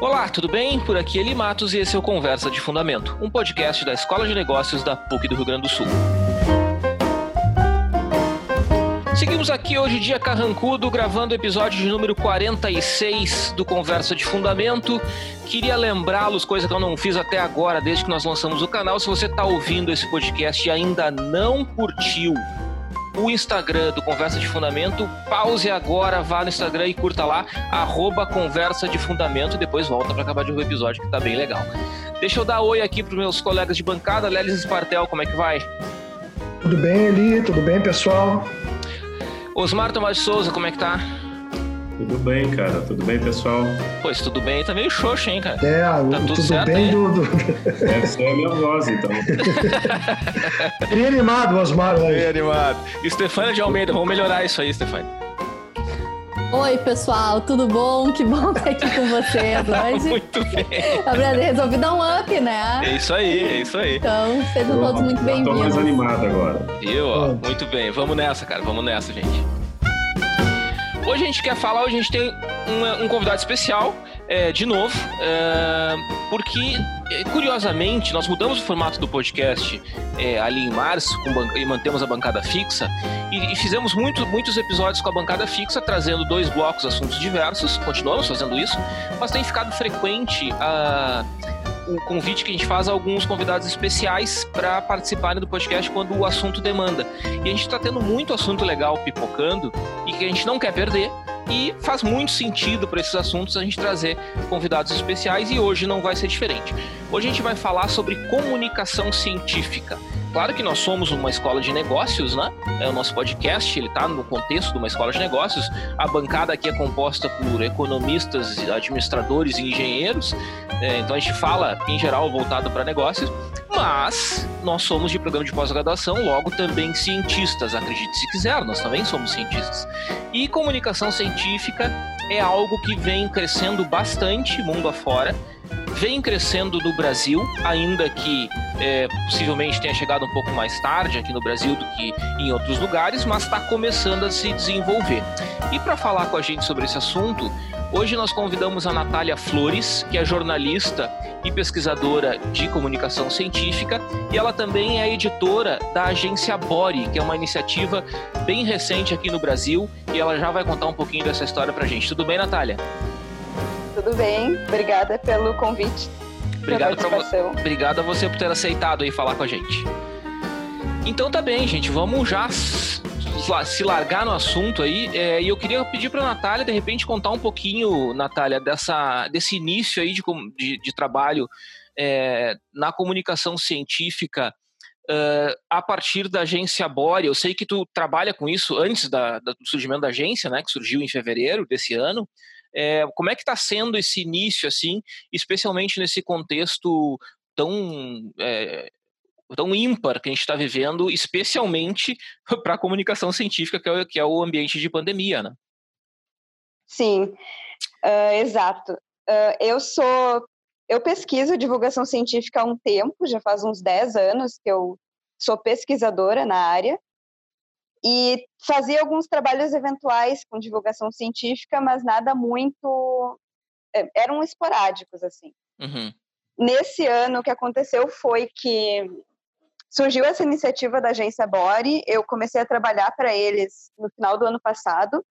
Olá, tudo bem? Por aqui é Eli Matos e esse é o Conversa de Fundamento, um podcast da Escola de Negócios da PUC do Rio Grande do Sul. Seguimos aqui hoje, dia carrancudo, gravando o episódio de número 46 do Conversa de Fundamento. Queria lembrá-los, coisa que eu não fiz até agora, desde que nós lançamos o canal. Se você está ouvindo esse podcast e ainda não curtiu o Instagram do Conversa de Fundamento, pause agora, vá no Instagram e curta lá, arroba Conversa de Fundamento, e depois volta para acabar de ouvir o episódio, que está bem legal. Deixa eu dar oi aqui para meus colegas de bancada. Lelis Espartel, como é que vai? Tudo bem, Eli? Tudo bem, pessoal? Osmar Tomás de Souza, como é que tá? Tudo bem, cara. Tudo bem, pessoal? Pois, tudo bem. Tá meio xoxo, hein, cara? É, tá tudo, tudo certo, bem do, do... Deve ser a minha voz, então. bem animado, Osmar. Bem animado. Estefânia de Almeida, vamos melhorar isso aí, Stefania. Oi, pessoal, tudo bom? Que bom estar aqui com vocês hoje. muito bem. Resolvi dar um up, né? É isso aí, é isso aí. Então, sejam todos muito bem-vindos. Tô mais animado agora. Eu, ó, muito bem. Vamos nessa, cara, vamos nessa, gente. Hoje a gente quer falar, hoje a gente tem um, um convidado especial, é, de novo, é, porque, é, curiosamente, nós mudamos o formato do podcast é, ali em março e mantemos a bancada fixa, e, e, fizemos muito, muitos episódios com a bancada fixa, trazendo dois blocos, assuntos diversos, continuamos fazendo isso, mas tem ficado frequente a o convite que a gente faz a alguns convidados especiais para participarem do podcast quando o assunto demanda. E a gente está tendo muito assunto legal pipocando e que a gente não quer perder. E faz muito sentido para esses assuntos a gente trazer convidados especiais e hoje não vai ser diferente. Hoje a gente vai falar sobre comunicação científica. Claro que nós somos uma escola de negócios, né? É o nosso podcast, ele está no contexto de uma escola de negócios. A bancada aqui é composta por economistas, administradores e engenheiros. É, então a gente fala, em geral, voltado para negócios. Mas nós somos de programa de pós-graduação, logo também cientistas, acredite se quiser, nós também somos cientistas. E comunicação científica é algo que vem crescendo bastante mundo afora vem crescendo no Brasil, ainda que é, possivelmente tenha chegado um pouco mais tarde aqui no Brasil do que em outros lugares, mas está começando a se desenvolver. E para falar com a gente sobre esse assunto, hoje nós convidamos a Natália Flores, que é jornalista e pesquisadora de comunicação científica, e ela também é editora da agência Bori, que é uma iniciativa bem recente aqui no Brasil, e ela já vai contar um pouquinho dessa história para a gente. Tudo bem, Natália? Tudo bem, obrigada pelo convite. Obrigado, vo obrigado a você por ter aceitado aí falar com a gente. Então tá bem, gente, vamos já se largar no assunto aí. É, e eu queria pedir para Natália, de repente, contar um pouquinho, Natália, dessa, desse início aí de, de, de trabalho é, na comunicação científica uh, a partir da agência Bore. Eu sei que tu trabalha com isso antes da, do surgimento da agência, né, que surgiu em fevereiro desse ano. É, como é que está sendo esse início, assim, especialmente nesse contexto tão é, tão ímpar que a gente está vivendo, especialmente para a comunicação científica, que é, que é, o ambiente de pandemia, né? Sim, uh, exato. Uh, eu sou, eu pesquiso divulgação científica há um tempo, já faz uns 10 anos que eu sou pesquisadora na área, e fazia alguns trabalhos eventuais com divulgação científica, mas nada muito. É, eram esporádicos, assim. Uhum. Nesse ano, o que aconteceu foi que surgiu essa iniciativa da agência Bore, eu comecei a trabalhar para eles no final do ano passado,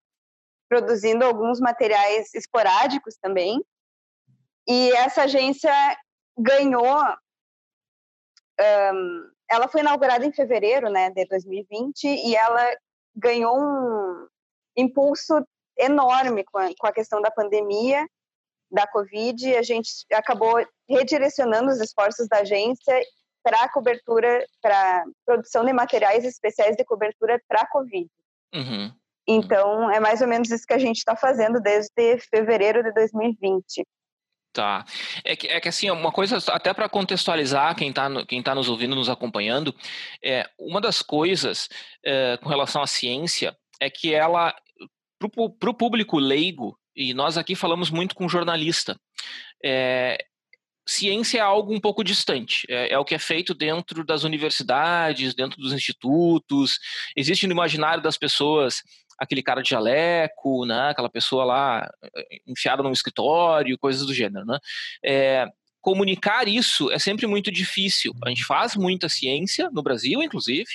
produzindo alguns materiais esporádicos também. E essa agência ganhou um, ela foi inaugurada em fevereiro né, de 2020 e ela ganhou um impulso enorme com a, com a questão da pandemia, da Covid. A gente acabou redirecionando os esforços da agência para a cobertura, para produção de materiais especiais de cobertura para a Covid. Uhum. Então, é mais ou menos isso que a gente está fazendo desde fevereiro de 2020. Tá. É que, é que assim, uma coisa, até para contextualizar quem está quem tá nos ouvindo, nos acompanhando, é, uma das coisas é, com relação à ciência é que ela, para o público leigo, e nós aqui falamos muito com jornalista, é, ciência é algo um pouco distante. É, é, o que é feito dentro das universidades, dentro dos institutos. Existe no imaginário das pessoas aquele cara de jaleco, né? Aquela pessoa lá eh, enfiada num escritório, coisas do gênero, né? É, comunicar isso é sempre muito difícil. A gente faz muita ciência, no Brasil, inclusive,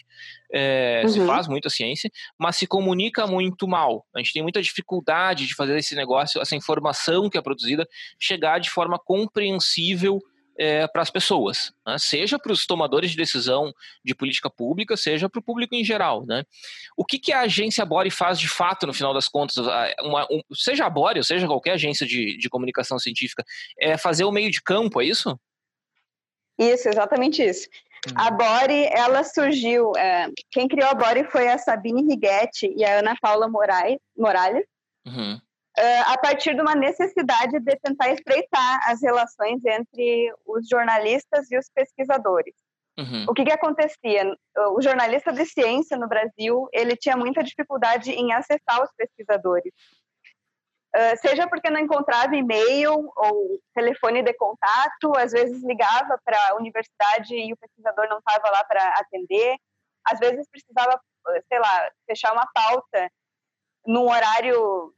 é, uhum. se faz muita ciência, mas se comunica muito mal. A gente tem muita dificuldade de fazer esse negócio, essa informação que é produzida, chegar de forma compreensível é, para as pessoas, né? seja para os tomadores de decisão de política pública, seja para o público em geral. Né? O que, que a agência Bore faz de fato, no final das contas, uma, um, seja a Bore, ou seja qualquer agência de, de comunicação científica, é fazer o meio de campo, é isso? Isso, exatamente isso. Hum. A Bore, ela surgiu, é, quem criou a Bore foi a Sabine Righetti e a Ana Paula Moraes, Morales, uhum uh, a partir de uma necessidade de tentar estreitar as relações entre os jornalistas e os pesquisadores. Uhum. O que, que acontecia? O jornalista de ciência no Brasil ele tinha muita dificuldade em acessar os pesquisadores. Uh, seja porque não encontrava e-mail ou telefone de contato, às vezes ligava para a universidade e o pesquisador não estava lá para atender, às vezes precisava, sei lá, fechar uma pauta num horário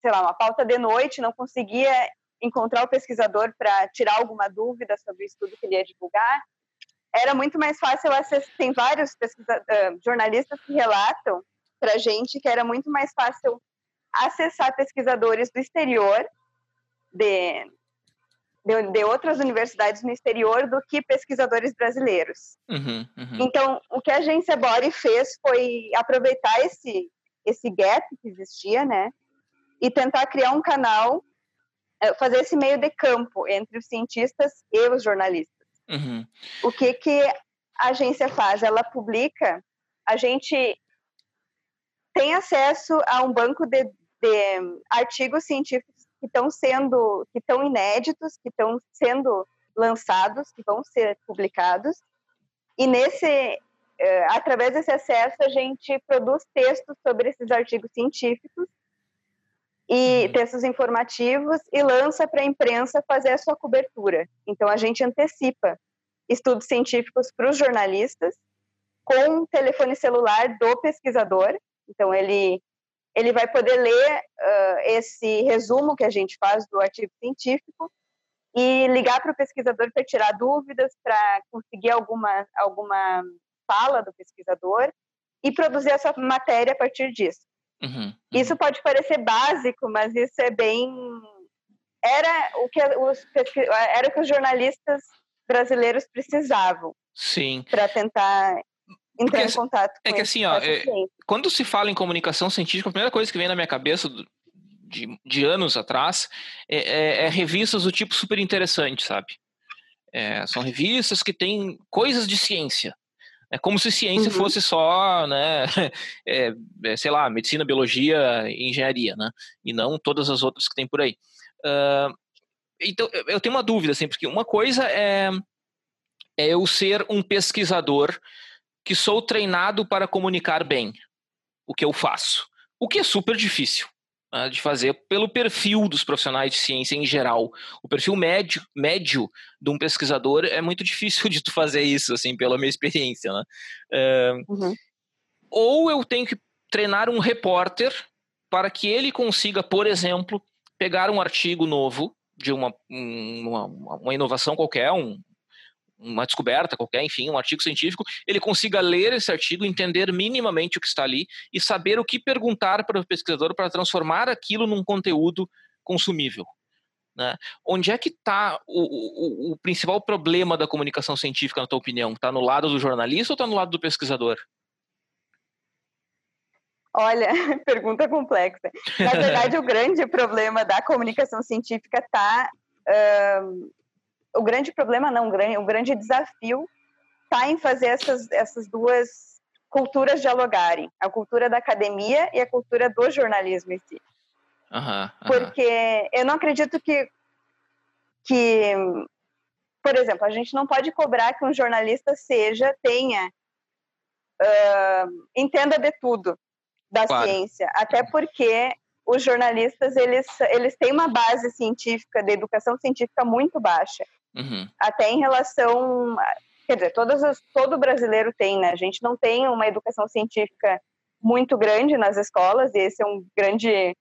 sei lá, uma pauta de noite, não conseguia encontrar o pesquisador para tirar alguma dúvida sobre o estudo que ele ia divulgar, era muito mais fácil acessar. Tem vários uh, jornalistas que relatam para a gente que era muito mais fácil acessar pesquisadores do exterior, de, de, de, outras universidades no exterior, do que pesquisadores brasileiros. Uhum, uhum. Então, o que a agência Bore fez foi aproveitar esse, esse gap que existia, né? E tentar criar um canal, é, fazer esse meio de campo entre os cientistas e os jornalistas. Uhum. O que, que a agência faz? Ela publica, a gente tem acesso a um banco de, de artigos científicos que estão sendo, que estão inéditos, que estão sendo lançados, que vão ser publicados. E nesse, é, através desse acesso, a gente produz textos sobre esses artigos científicos e uhum. textos informativos e lança para a imprensa fazer a sua cobertura. Então a gente antecipa estudos científicos para os jornalistas com o telefone celular do pesquisador. Então ele ele vai poder ler uh, esse resumo que a gente faz do artigo científico e ligar para o pesquisador para tirar dúvidas, para conseguir alguma alguma fala do pesquisador e produzir essa matéria a partir disso. Uhum, uhum. Isso pode parecer básico, mas isso é bem era o que os era o que os jornalistas brasileiros precisavam. Sim. Para tentar entrar Porque, em contato é com É que assim, ó, é, quando se fala em comunicação científica, a primeira coisa que vem na minha cabeça de, de anos atrás é, é, é, revistas do tipo super interessante, sabe? É, são revistas que têm coisas de ciência, é como se ciência uhum. fosse só, né, é, é, sei lá, medicina, biologia e engenharia, né? E não todas as outras que tem por aí. Uh, então, eu tenho uma dúvida, assim, porque uma coisa é, é eu ser um pesquisador que sou treinado para comunicar bem o que eu faço, o que é super difícil uh, de fazer pelo perfil dos profissionais de ciência em geral. O perfil médio, médio de um pesquisador é muito difícil de tu fazer isso, assim, pela minha experiência, né? Uh, uhum. Ou eu tenho que treinar um repórter para que ele consiga, por exemplo, pegar um artigo novo de uma, uma, uma inovação qualquer, um, uma descoberta qualquer, enfim, um artigo científico, ele consiga ler esse artigo, entender minimamente o que está ali e saber o que perguntar para o pesquisador para transformar aquilo num conteúdo consumível. Né? Onde é que está o, o, o, principal problema da comunicação científica, na tua opinião? Está no lado do jornalista ou está no lado do pesquisador? Olha, pergunta complexa. Na verdade, o grande problema da comunicação científica está o grande problema, não, o grande desafio está em fazer essas, essas duas culturas dialogarem, a cultura da academia e a cultura do jornalismo em si. Uhum, Porque eu não acredito que, que, por exemplo, a gente não pode cobrar que um jornalista seja, tenha, uh, entenda de tudo da claro. ciência, até porque os jornalistas eles, eles têm uma base científica, de educação científica muito baixa. Uhum. Até em relação. Quer dizer, todas as, todo brasileiro tem, né? A gente não tem uma educação científica muito grande nas escolas, e esse é um grande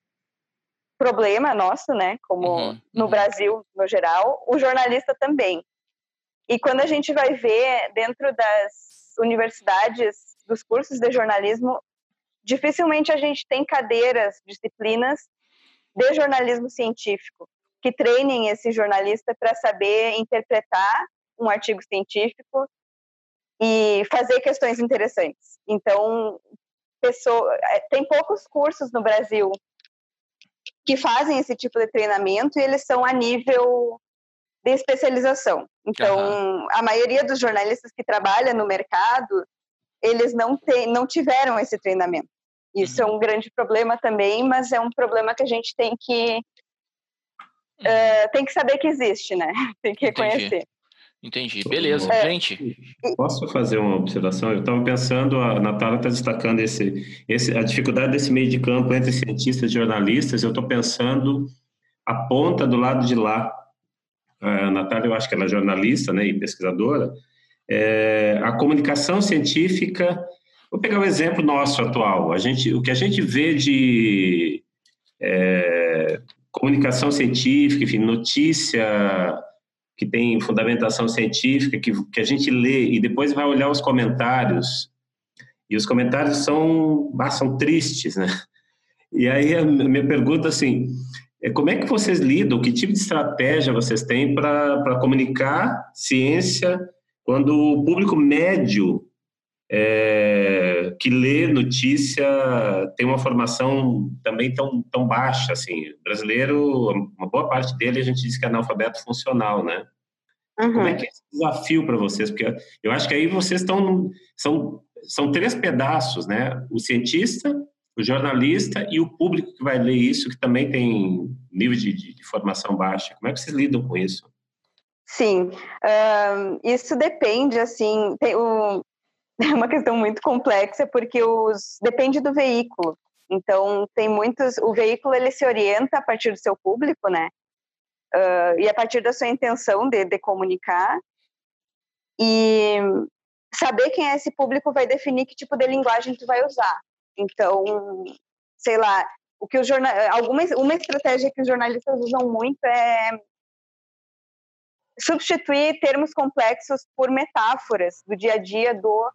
problema nosso, né, como Uhum, no uhum. Brasil no geral, o jornalista também. E quando a gente vai ver dentro das universidades, dos cursos de jornalismo, dificilmente a gente tem cadeiras, disciplinas de jornalismo científico que treinem esse jornalista para saber interpretar um artigo científico e fazer questões interessantes. Então, pessoa, eh, tem poucos cursos no Brasil que fazem esse tipo de treinamento e eles são a nível de especialização. Então, a maioria dos jornalistas que trabalham no mercado, eles não, tem, não tiveram esse treinamento. Isso Uhum. é um grande problema também, mas é um problema que a gente tem que eh, tem que saber que existe, né? Tem que Entendi. reconhecer. Entendi. Beleza. É. Gente, Posso fazer uma observação? Eu estava pensando, a Natália está destacando esse, esse, a dificuldade desse meio de campo entre cientistas e jornalistas. Eu estou pensando a ponta do lado de lá. A Natália, eu acho que ela é jornalista né, e pesquisadora. É, a comunicação científica. Vou pegar o exemplo nosso atual. A gente, o que a gente vê de é, comunicação científica, enfim, notícia que tem fundamentação científica, que, que a gente lê e depois vai olhar os comentários, e os comentários são, ah, são tristes, né? E aí a minha pergunta assim, é como é que vocês lidam, que tipo de estratégia vocês têm para comunicar ciência quando o público médio é, que lê notícia tem uma formação também tão, tão baixa, assim, o brasileiro, uma boa parte dele a gente diz que é analfabeto funcional, né? Como é Uhum. que é esse desafio para vocês? Porque eu acho que aí vocês estão, são, são três pedaços, né? O cientista, o jornalista e o público que vai ler isso, que também tem nível de, de, de formação baixa. Como é que vocês lidam com isso? Sim, isso depende, assim, tem o, é uma questão muito complexa, porque os, depende do veículo. Então, tem muitos, o veículo, ele se orienta a partir do seu público, né? Ah, e a partir da sua intenção de, de comunicar. E saber quem é esse público vai definir que tipo de linguagem tu vai usar. Então, sei lá, o que os jornal, alguma uma estratégia que os jornalistas usam muito é substituir termos complexos por metáforas do dia a dia do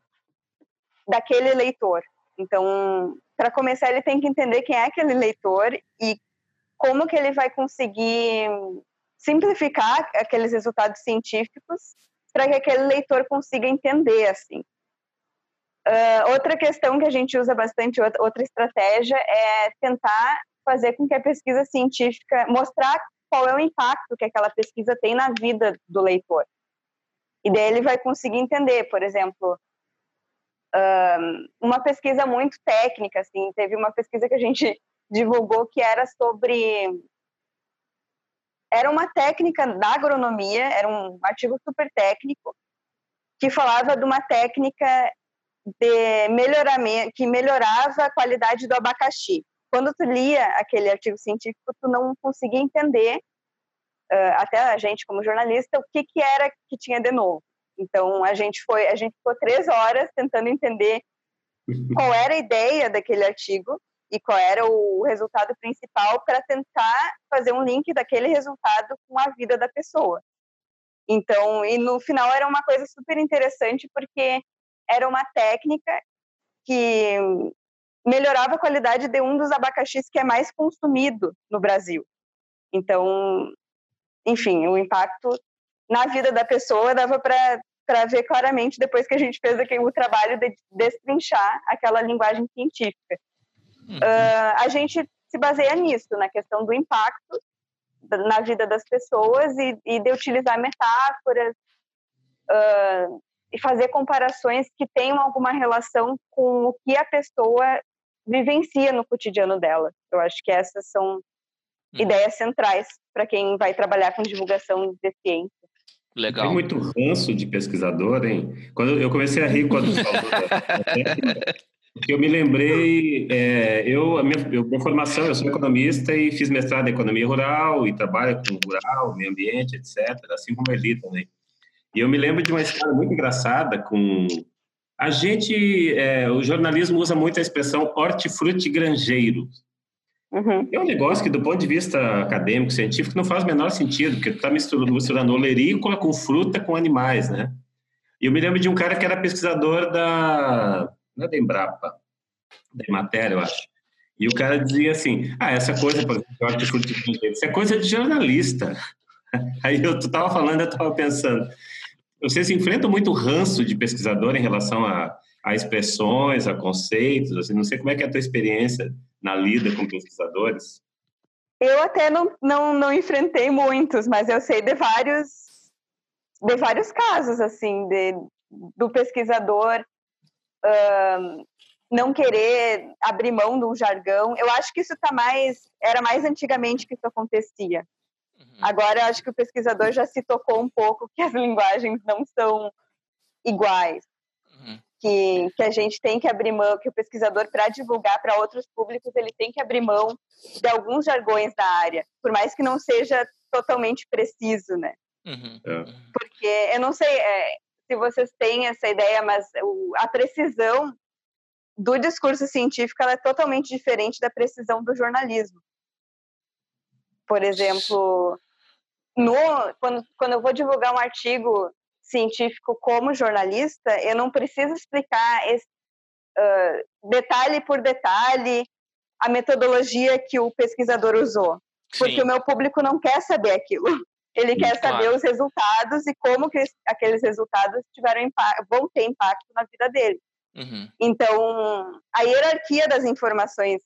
daquele leitor. Então, para começar, ele tem que entender quem é aquele leitor e como que ele vai conseguir simplificar aqueles resultados científicos para que aquele leitor consiga entender assim. Uh, outra questão que a gente usa bastante, outra estratégia, é tentar fazer com que a pesquisa científica mostrar qual é o impacto que aquela pesquisa tem na vida do leitor. E daí ele vai conseguir entender, por exemplo, uma pesquisa muito técnica, assim, teve uma pesquisa que a gente divulgou que era sobre era uma técnica da agronomia, era um artigo super técnico que falava de uma técnica de melhoramento que melhorava a qualidade do abacaxi. Quando tu lia aquele artigo científico, tu não conseguia entender, uh, até a gente como jornalista, o que que era que tinha de novo. Então a gente foi, a gente ficou três horas tentando entender qual era a ideia daquele artigo e qual era o resultado principal para tentar fazer um link daquele resultado com a vida da pessoa. Então, e no final era uma coisa super interessante porque era uma técnica que melhorava a qualidade de um dos abacaxis que é mais consumido no Brasil. Então, enfim, o impacto na vida da pessoa dava para ver claramente depois que a gente fez aqui, o trabalho de destrinchar aquela linguagem científica. Uhum. Uh, a gente se baseia nisso, na questão do impacto na vida das pessoas e, e de utilizar metáforas uh, e fazer comparações que tenham alguma relação com o que a pessoa vivencia no cotidiano dela. Eu acho que essas são uhum. ideias centrais para quem vai trabalhar com divulgação de ciência. Legal. Tem muito ranço de pesquisador, hein? Quando eu comecei a rir quando falou técnica, porque eu me lembrei, é, eu, a minha, eu, minha formação, eu sou economista e fiz mestrado em economia rural e trabalho com rural, meio ambiente, etc., assim como a Eli também. E eu me lembro de uma história muito engraçada com A gente, é, o jornalismo usa muito a expressão hortifruti granjeiro. Uhum. É um negócio que, do ponto de vista acadêmico, científico, não faz o menor sentido, porque tu está misturando, misturando olerícola com fruta com animais, né? E eu me lembro de um cara que era pesquisador da, é da Embrapa, da matéria, eu acho. E o cara dizia assim: ah, essa coisa, por exemplo, isso é coisa de jornalista. Aí eu estava falando, eu estava pensando, vocês enfrentam muito ranço de pesquisador em relação a, a expressões, a conceitos? Assim, não sei como é que é a tua experiência na lida com pesquisadores. Eu até não, não, não enfrentei muitos, mas eu sei de vários de vários casos assim de, do pesquisador um, não querer abrir mão de um jargão. Eu acho que isso tá mais era mais antigamente que isso acontecia. Uhum. Agora eu acho que o pesquisador já se tocou um pouco que as linguagens não são iguais. Uhum. Que, que a gente tem que abrir mão, que o pesquisador, para divulgar para outros públicos, ele tem que abrir mão de alguns jargões da área, por mais que não seja totalmente preciso, né? Uhum. É. Porque eu não sei é, se vocês têm essa ideia, mas o, a precisão do discurso científico é totalmente diferente da precisão do jornalismo. Por exemplo, no, quando, quando eu vou divulgar um artigo científico como jornalista, eu não preciso explicar esse, uh, detalhe por detalhe a metodologia que o pesquisador usou, porque Sim. o meu público não quer saber aquilo. Ele quer saber claro. os resultados e como que aqueles resultados tiveram vão ter impacto na vida dele. Uhum. Então, a hierarquia das informações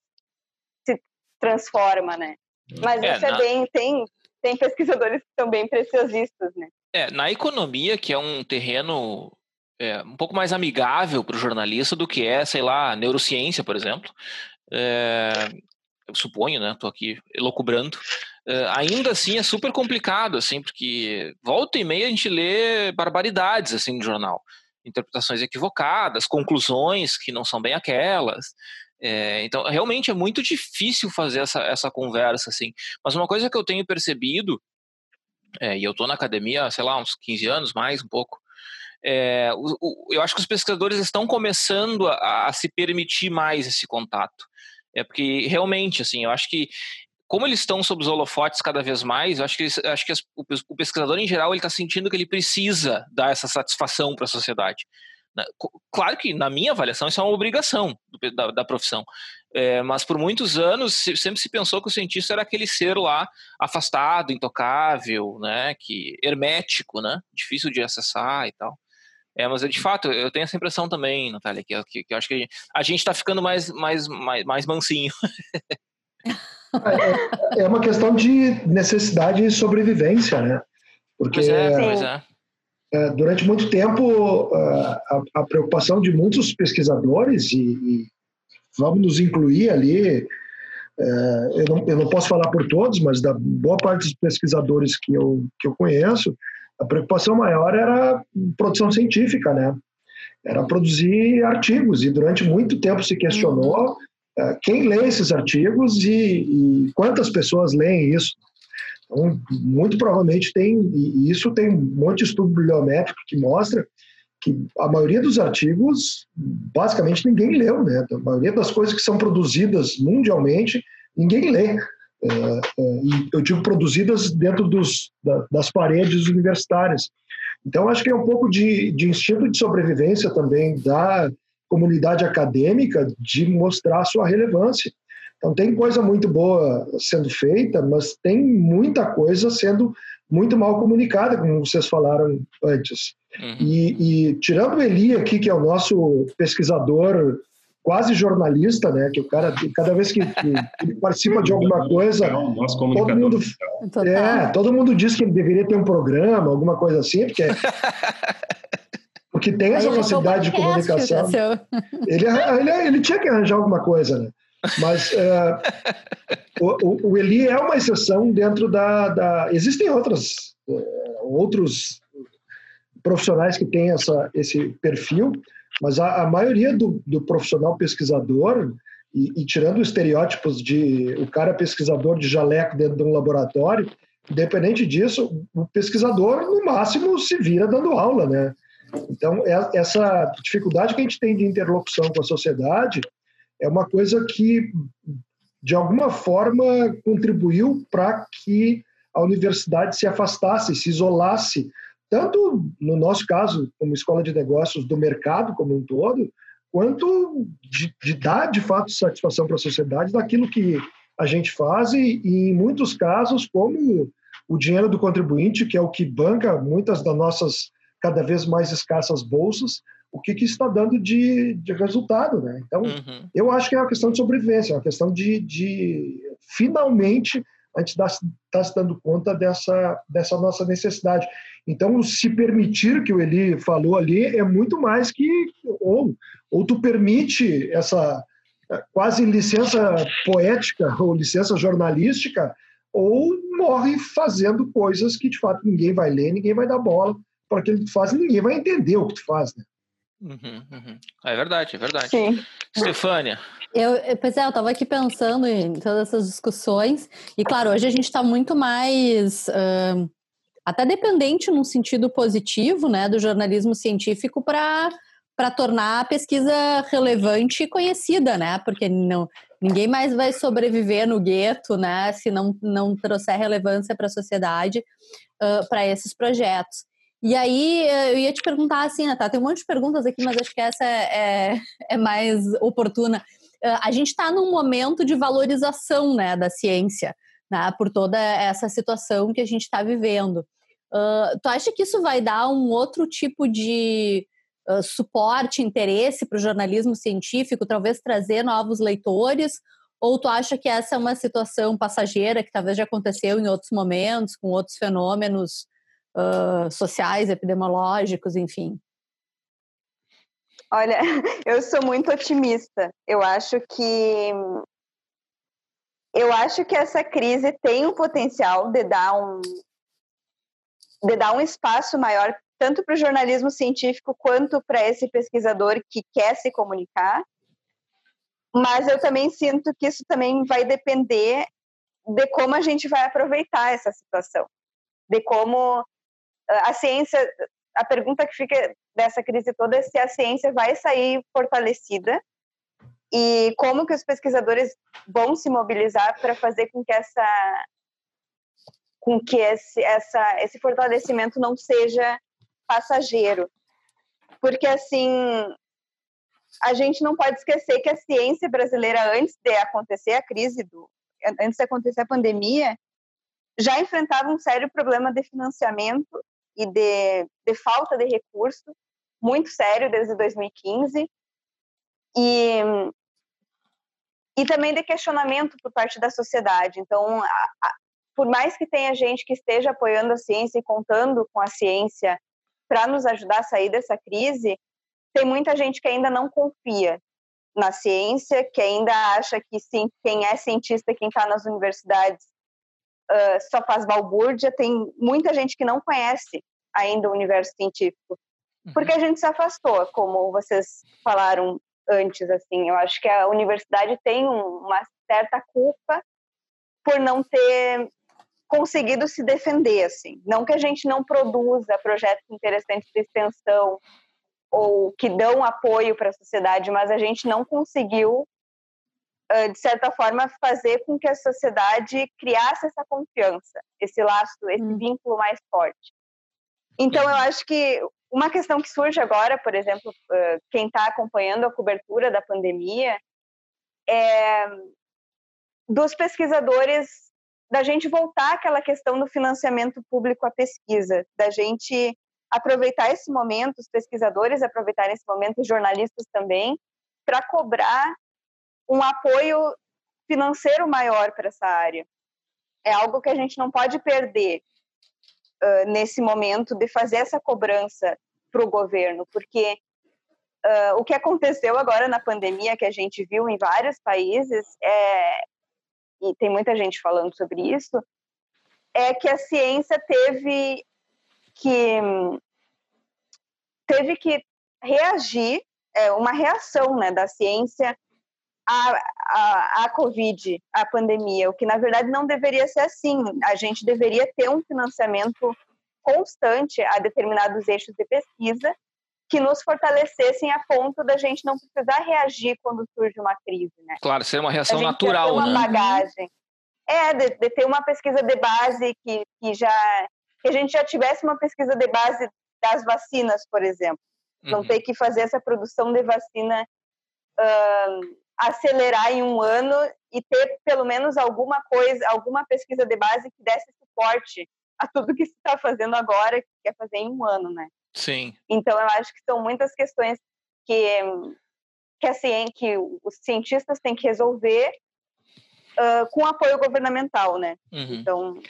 se transforma, né? Mas é, isso é na... bem. Tem, tem pesquisadores que são bem preciosistas, né? É, na economia, que é um terreno é, um pouco mais amigável para o jornalista do que é, sei lá, neurociência, por exemplo. É, eu suponho, né? Estou aqui elocubrando. É, ainda assim é super complicado, assim, porque volta e meia a gente lê barbaridades assim no jornal, interpretações equivocadas, conclusões que não são bem aquelas. É, então, realmente é muito difícil fazer essa, essa conversa, assim. Mas uma coisa que eu tenho percebido, é, e eu estou na academia, sei lá, uns 15 anos, mais um pouco, é, o, o, eu acho que os pesquisadores estão começando a, a, se permitir mais esse contato. É porque realmente, assim, eu acho que como eles estão sob os holofotes cada vez mais, eu acho que, acho que as, o, o pesquisador em geral ele está sentindo que ele precisa dar essa satisfação para a sociedade. Claro que, na minha avaliação, isso é uma obrigação da, da profissão. É, mas por muitos anos sempre se pensou que o cientista era aquele ser lá afastado, intocável, né, que hermético, né, difícil de acessar e tal. É, mas de fato eu tenho essa impressão também, Natália, que, que, que eu acho que a gente está ficando mais, mais, mais, mais mansinho. é, é uma questão de necessidade de sobrevivência, né? Porque pois é, pois é. É, durante muito tempo, a, a, preocupação de muitos pesquisadores, e, e vamos nos incluir ali, é, eu, não, eu não posso falar por todos, mas da boa parte dos pesquisadores que eu, que eu conheço, a preocupação maior era produção científica, né? Era produzir artigos, e durante muito tempo se questionou uhum. é, quem lê esses artigos e, e quantas pessoas leem isso. Então, muito provavelmente tem, e isso tem um monte de estudo bibliométrico que mostra que a maioria dos artigos, basicamente, ninguém leu, né? A maioria das coisas que são produzidas mundialmente, ninguém lê. É, é, e eu digo produzidas dentro dos, da, das paredes universitárias. Então, acho que é um pouco de, de instinto de sobrevivência também da comunidade acadêmica de mostrar sua relevância. Então, tem coisa muito boa sendo feita, mas tem muita coisa sendo muito mal comunicada, como vocês falaram antes. Uhum. E, e, tirando o Eli aqui, que é o nosso pesquisador quase jornalista, né? Que o cara, cada vez que, que participa de alguma coisa, todo mundo, é, todo mundo diz que ele deveria ter um programa, alguma coisa assim, porque porque tem essa facilidade de comunicação. Ele, ele, ele tinha que arranjar alguma coisa, né? Mas é, o, o, Eli é uma exceção dentro da. da existem outras, é, outros profissionais que têm essa, esse perfil, mas a, a maioria do, do, profissional pesquisador, e, e, tirando os estereótipos de o cara pesquisador de jaleco dentro de um laboratório, independente disso, o pesquisador, no máximo, se vira dando aula, né? Então, é, essa dificuldade que a gente tem de interlocução com a sociedade é uma coisa que, de alguma forma, contribuiu para que a universidade se afastasse, se isolasse, tanto no nosso caso, como escola de negócios, do mercado como um todo, quanto de, de dar de fato satisfação para a sociedade daquilo que a gente faz e, e, em muitos casos, como o dinheiro do contribuinte, que é o que banca muitas das nossas cada vez mais escassas bolsas, o que, que está dando de, de resultado, né? Então, uhum. eu acho que é uma questão de sobrevivência, é uma questão de, de finalmente a gente está tá se dando conta dessa, dessa nossa necessidade. Então, se permitir, que o Eli falou ali, é muito mais que ou, ou tu permite essa é, quase licença poética ou licença jornalística, ou morre fazendo coisas que de fato ninguém vai ler, ninguém vai dar bola para aquilo que tu faz e ninguém vai entender o que tu faz, né? Uhum, uhum. É verdade, é verdade. Sim. Stefânia. Eu, pois é, eu estava aqui pensando em todas essas discussões, e claro, hoje a gente está muito mais uh, até dependente num sentido positivo, né, do jornalismo científico para para tornar a pesquisa relevante e conhecida, né? Porque não, ninguém mais vai sobreviver no gueto, né? Se não, não trouxer relevância para a sociedade uh, para esses projetos. E aí eu ia te perguntar assim, né, tá? Tem um monte de perguntas aqui, mas acho que essa é, é, é mais oportuna. Uh, a gente está num momento de valorização, né, da ciência, né? Por toda essa situação que a gente está vivendo. Uh, tu acha que isso vai dar um outro tipo de uh, suporte, interesse para o jornalismo científico, talvez trazer novos leitores? Ou tu acha que essa é uma situação passageira que talvez já aconteceu em outros momentos, com outros fenômenos uh, sociais, epidemiológicos, enfim? Olha, eu sou muito otimista. Eu acho que eu acho que essa crise tem o potencial de dar um de dar um espaço maior tanto para o jornalismo científico quanto para esse pesquisador que quer se comunicar. Mas eu também sinto que isso também vai depender de como a gente vai aproveitar essa situação, de como a ciência. A pergunta que fica dessa crise toda é se a ciência vai sair fortalecida e como que os pesquisadores vão se mobilizar para fazer com que essa com que esse, essa, esse fortalecimento não seja passageiro. Porque, assim, a gente não pode esquecer que a ciência brasileira, antes de acontecer a crise, do, antes de acontecer a pandemia, já enfrentava um sério problema de financiamento e de, de falta de recurso, muito sério desde 2015, e, e também de questionamento por parte da sociedade. Então, a, a, por mais que tenha gente que esteja apoiando a ciência e contando com a ciência para nos ajudar a sair dessa crise, tem muita gente que ainda não confia na ciência, que ainda acha que sim, quem é cientista, quem está nas universidades, uh, só faz balbúrdia. Tem muita gente que não conhece ainda o universo científico, uhum. porque a gente se afastou, como vocês falaram antes. Assim, eu acho que a universidade tem uma certa culpa por não ter conseguido se defender, assim. Não que a gente não produza projetos interessantes de extensão ou que dão apoio para a sociedade, mas a gente não conseguiu, de certa forma, fazer com que a sociedade criasse essa confiança, esse laço, esse hum. vínculo mais forte. Então, eu acho que uma questão que surge agora, por exemplo, quem está acompanhando a cobertura da pandemia, é dos pesquisadores da gente voltar àquela questão do financiamento público à pesquisa, da gente aproveitar esse momento, os pesquisadores aproveitarem esse momento, os jornalistas também, para cobrar um apoio financeiro maior para essa área. É algo que a gente não pode perder uh, nesse momento de fazer essa cobrança para o governo, porque uh, o que aconteceu agora na pandemia, que a gente viu em vários países, é, e tem muita gente falando sobre isso, é que a ciência teve que teve que reagir, é, uma reação né, da ciência à, à, à Covid, à pandemia, o que na verdade não deveria ser assim. A gente deveria ter um financiamento constante a determinados eixos de pesquisa que nos fortalecessem a ponto da gente não precisar reagir quando surge uma crise, né? Claro, ser uma reação natural, uma né? bagagem. É, de, de, ter uma pesquisa de base que, que já que a gente já tivesse uma pesquisa de base das vacinas, por exemplo. Não uhum. ter que fazer essa produção de vacina uh, acelerar em um ano e ter pelo menos alguma coisa, alguma pesquisa de base que desse suporte a tudo que se está fazendo agora, que quer fazer em um ano, né? Sim. Então eu acho que são muitas questões que que, assim, que os cientistas têm que resolver uh, com apoio governamental, né? Uhum. Então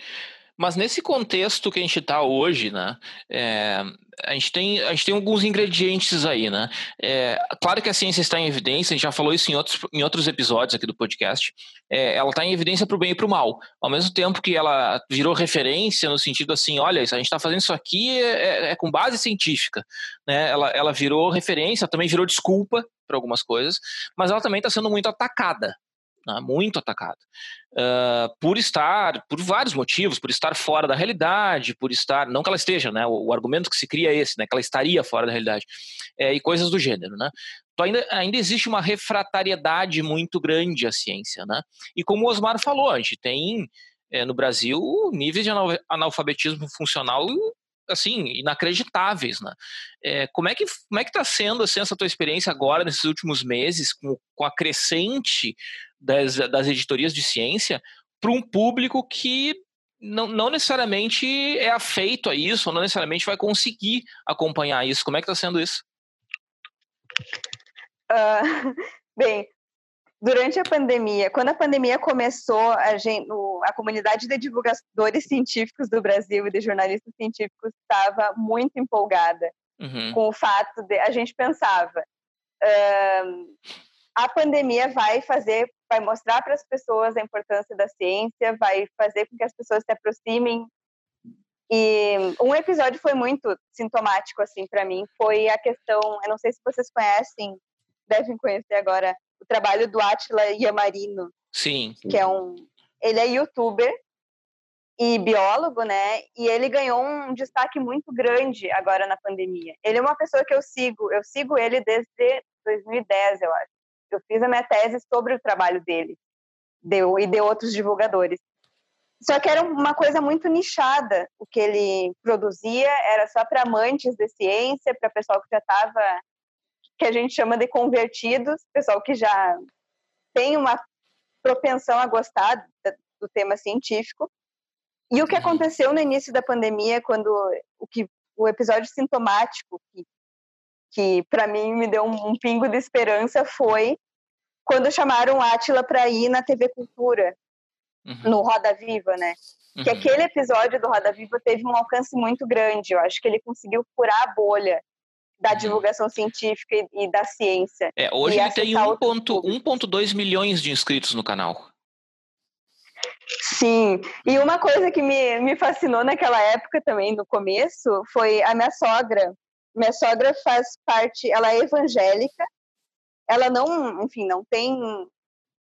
mas nesse contexto que a gente está hoje, né, é, a, gente tem, a gente tem alguns ingredientes aí, né? É, claro que a ciência está em evidência, a gente já falou isso em outros, em outros episódios aqui do podcast. É, ela está em evidência para o bem e para o mal. Ao mesmo tempo que ela virou referência no sentido assim, olha, a gente está fazendo isso aqui é, é, é, com base científica. Né? Ela, ela virou referência, também virou desculpa para algumas coisas, mas ela também está sendo muito atacada né, muito atacado, uh, por estar, por vários motivos, por estar fora da realidade, por estar, não que ela esteja, né, o, o argumento que se cria é esse, né, que ela estaria fora da realidade, é, e coisas do gênero, né. Então ainda, ainda existe uma refratariedade muito grande à ciência, né, e como o Osmar falou, a gente tem é, no Brasil níveis de analfabetismo funcional assim inacreditáveis, né? É, como é que como é que está sendo assim, essa tua experiência agora nesses últimos meses com, com a crescente das, das editorias de ciência para um público que não, não, necessariamente é afeito a isso, ou não necessariamente vai conseguir acompanhar isso. Como é que está sendo isso? Uh, bem, durante a pandemia, quando a pandemia começou, a, gente, a comunidade de divulgadores científicos do Brasil e de jornalistas científicos estava muito empolgada uhum. com o fato de a gente pensava uh, a pandemia vai fazer, vai mostrar para as pessoas a importância da ciência, vai fazer com que as pessoas se aproximem. E um episódio foi muito sintomático assim para mim, foi a questão, eu não sei se vocês conhecem, devem conhecer agora o trabalho do Atila Yamarino. Sim. Que é um, ele é youtuber e biólogo, né? E ele ganhou um destaque muito grande agora na pandemia. Ele é uma pessoa que eu sigo, eu sigo ele desde 2010, eu acho. Eu fiz a minha tese sobre o trabalho dele deu, e de outros divulgadores. Só que era uma coisa muito nichada. O que ele produzia era só para amantes de ciência, para pessoal que já estava, que a gente chama de convertidos, pessoal que já tem uma propensão a gostar do tema científico. E o que aconteceu no início da pandemia, quando o que o episódio sintomático que que para mim me deu um, um, pingo de esperança foi quando chamaram Átila para ir na TV Cultura, uhum. no Roda Viva, né? Uhum. Que aquele episódio do Roda Viva teve um alcance muito grande. Eu acho que ele conseguiu furar a bolha da uhum. divulgação científica e, e da ciência. É, hoje ele tem 1,2 milhões de inscritos no canal. Sim, e uma coisa que me, me fascinou naquela época também, no começo, foi a minha sogra. Minha sogra faz parte, ela é evangélica, ela não, enfim, não tem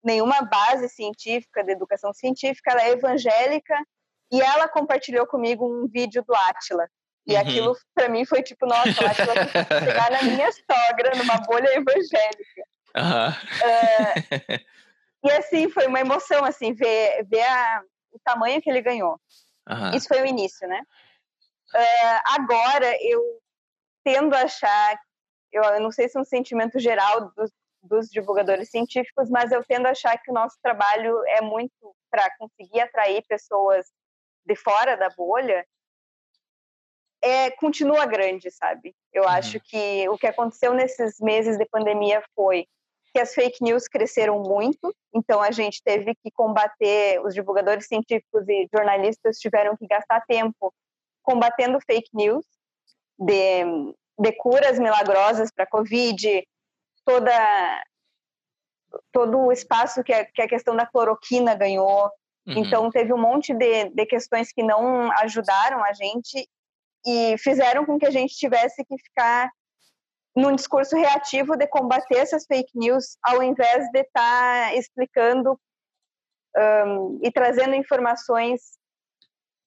nenhuma base científica de educação científica, ela é evangélica e ela compartilhou comigo um vídeo do Átila. E uhum. aquilo para mim foi tipo, nossa, o Átila chegar na minha sogra numa bolha evangélica. Uhum. Uh, e assim, foi uma emoção, assim, ver, ver a, o tamanho que ele ganhou. Uhum. Isso foi o início, né? Uh, agora, eu tendo a achar, eu, eu, não sei se é um sentimento geral dos, dos divulgadores científicos, mas eu tendo a achar que o nosso trabalho é muito para conseguir atrair pessoas de fora da bolha, é, continua grande, sabe? Eu uhum. acho que o que aconteceu nesses meses de pandemia foi que as fake news cresceram muito, então a gente teve que combater, os divulgadores científicos e jornalistas tiveram que gastar tempo combatendo fake news, de, de curas milagrosas para a Covid, toda, todo o espaço que a, que a questão da cloroquina ganhou. Uhum. Então, teve um monte de, de questões que não ajudaram a gente e fizeram com que a gente tivesse que ficar num discurso reativo de combater essas fake news, ao invés de estar tá explicando um, e trazendo informações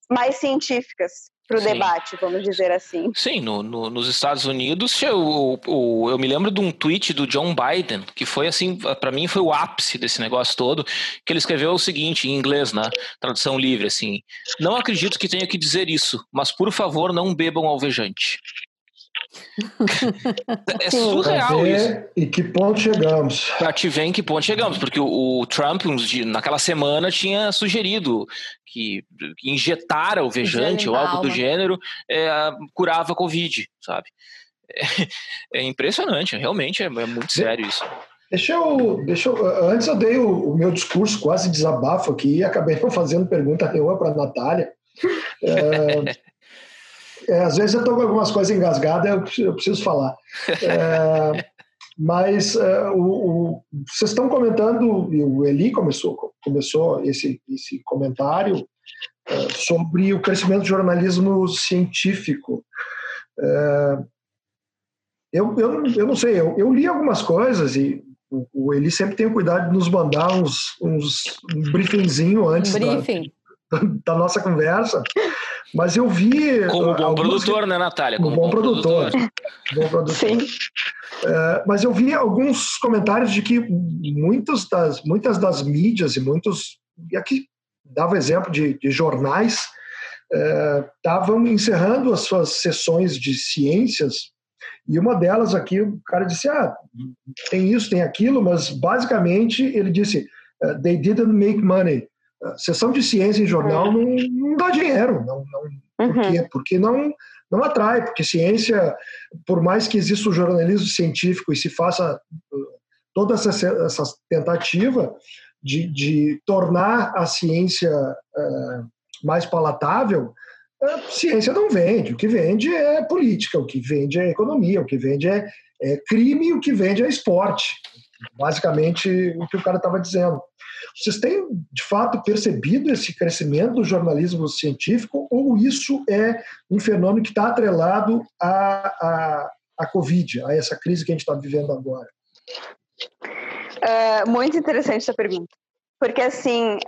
mais científicas para o debate, vamos dizer assim. Sim, no, no, nos Estados Unidos, eu, eu, eu, me lembro de um tweet do John Biden, que foi assim, para mim foi o ápice desse negócio todo, que ele escreveu o seguinte, em inglês, né? Tradução livre, assim. Não acredito que tenha que dizer isso, mas por favor não bebam alvejante. É surreal isso. E que ponto chegamos? Pra te ver em que ponto chegamos, porque o, o Trump, naquela semana, tinha sugerido que, que injetar alvejante ou algo do gênero é, curava a Covid, sabe? É, é impressionante, realmente é, é muito sério isso. Deixa eu, deixa eu, antes eu dei o, o, meu discurso quase desabafo aqui e acabei não fazendo pergunta nenhuma para a Natália. É, é, às vezes eu estou com algumas coisas engasgadas, eu preciso, eu preciso falar. É, mas é, o, o, vocês estão comentando, e o Eli começou, começou esse, esse comentário é, sobre o crescimento do jornalismo científico. É, eu, eu, eu não sei, eu, eu li algumas coisas e o, o Eli sempre tem o cuidado de nos mandar uns, uns um briefingzinho antes briefing. da, da, nossa conversa. Mas eu vi. Como bom produtor, né, Natália? Como, bom, bom, produtor. produtor. bom produtor. Sim. É, mas eu vi alguns comentários de que muitas das, muitas das mídias e muitos. E aqui dava exemplo de, de jornais, estavam é, encerrando as suas sessões de ciências. E uma delas aqui, o cara disse: Ah, tem isso, tem aquilo, mas basicamente ele disse: They didn't make money sessão de ciência em jornal é. não, não dá dinheiro. Não, não, uhum. Por quê? Porque não, não atrai, porque ciência, por mais que exista o jornalismo científico e se faça uh, toda essa, essa tentativa de, de tornar a ciência uh, mais palatável, a ciência não vende. O que vende é política, o que vende é economia, o que vende é, é crime, o que vende é esporte. Basicamente, o que o cara estava dizendo. Vocês têm, de fato, percebido esse crescimento do jornalismo científico ou isso é um fenômeno que está atrelado à, à, à Covid, a essa crise que a gente está vivendo agora? Uh, muito interessante essa pergunta. Porque, assim,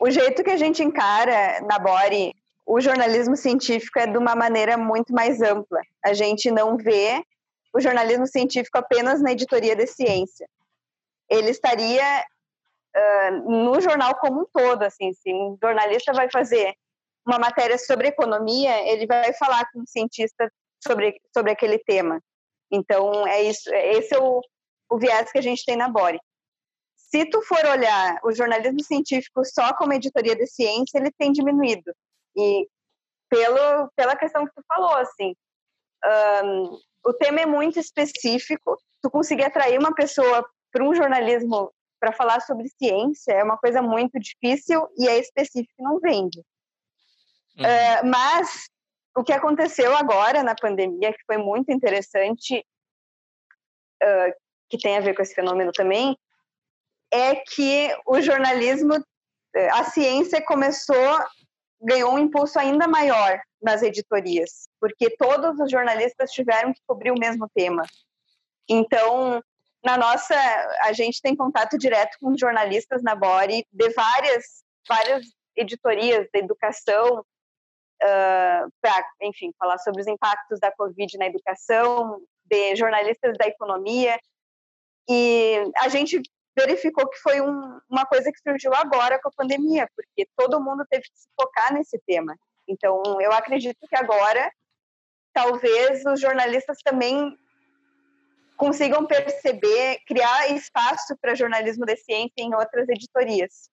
o jeito que a gente encara na Bore o jornalismo científico é de uma maneira muito mais ampla. A gente não vê o jornalismo científico apenas na editoria de ciência. Ele estaria uh, no jornal como um todo, assim, se um jornalista vai fazer uma matéria sobre economia, ele vai falar com um cientista sobre, sobre aquele tema. Então, é isso, esse é o, o viés que a gente tem na Bore. Se tu for olhar o jornalismo científico só como editoria de ciência, ele tem diminuído. E pelo, pela questão que tu falou, assim, um, o tema é muito específico, tu conseguir atrair uma pessoa para um jornalismo para falar sobre ciência é uma coisa muito difícil e é específico não vende. Uhum. Uh, mas o que aconteceu agora na pandemia, que foi muito interessante, uh, que tem a ver com esse fenômeno também, é que o jornalismo, a ciência começou, ganhou um impulso ainda maior nas editorias, porque todos os jornalistas tiveram que cobrir o mesmo tema. Então, na nossa, a gente tem contato direto com jornalistas na Bore de várias, várias editorias de educação, uh, para, enfim, falar sobre os impactos da Covid na educação, de jornalistas da economia, e a gente verificou que foi um, uma coisa que surgiu agora com a pandemia, porque todo mundo teve que se focar nesse tema. Então, eu acredito que agora, talvez os jornalistas também consigam perceber, criar espaço para jornalismo de ciência em outras editorias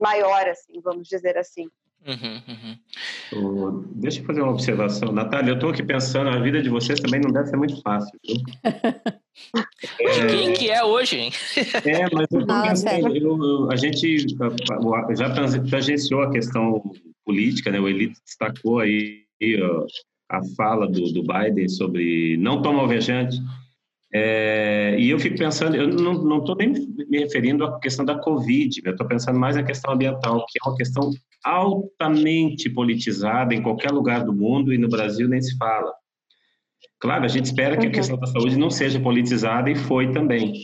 maior, assim, vamos dizer assim. Uhum, uhum. Deixa eu fazer uma observação. Natália, eu estou aqui pensando, a vida de vocês também não deve ser muito fácil. é... Quem que é hoje, hein? É, mas eu ah, pensando, eu, a gente já tangenciou a questão política, né? O Elite destacou aí a fala do, do Biden sobre não tomar alvejante. É, e eu fico pensando, eu não estou nem me referindo à questão da Covid, eu estou pensando mais na questão ambiental, que é uma questão altamente politizada em qualquer lugar do mundo e no Brasil nem se fala. Claro, a gente espera que a questão da saúde não seja politizada e foi também.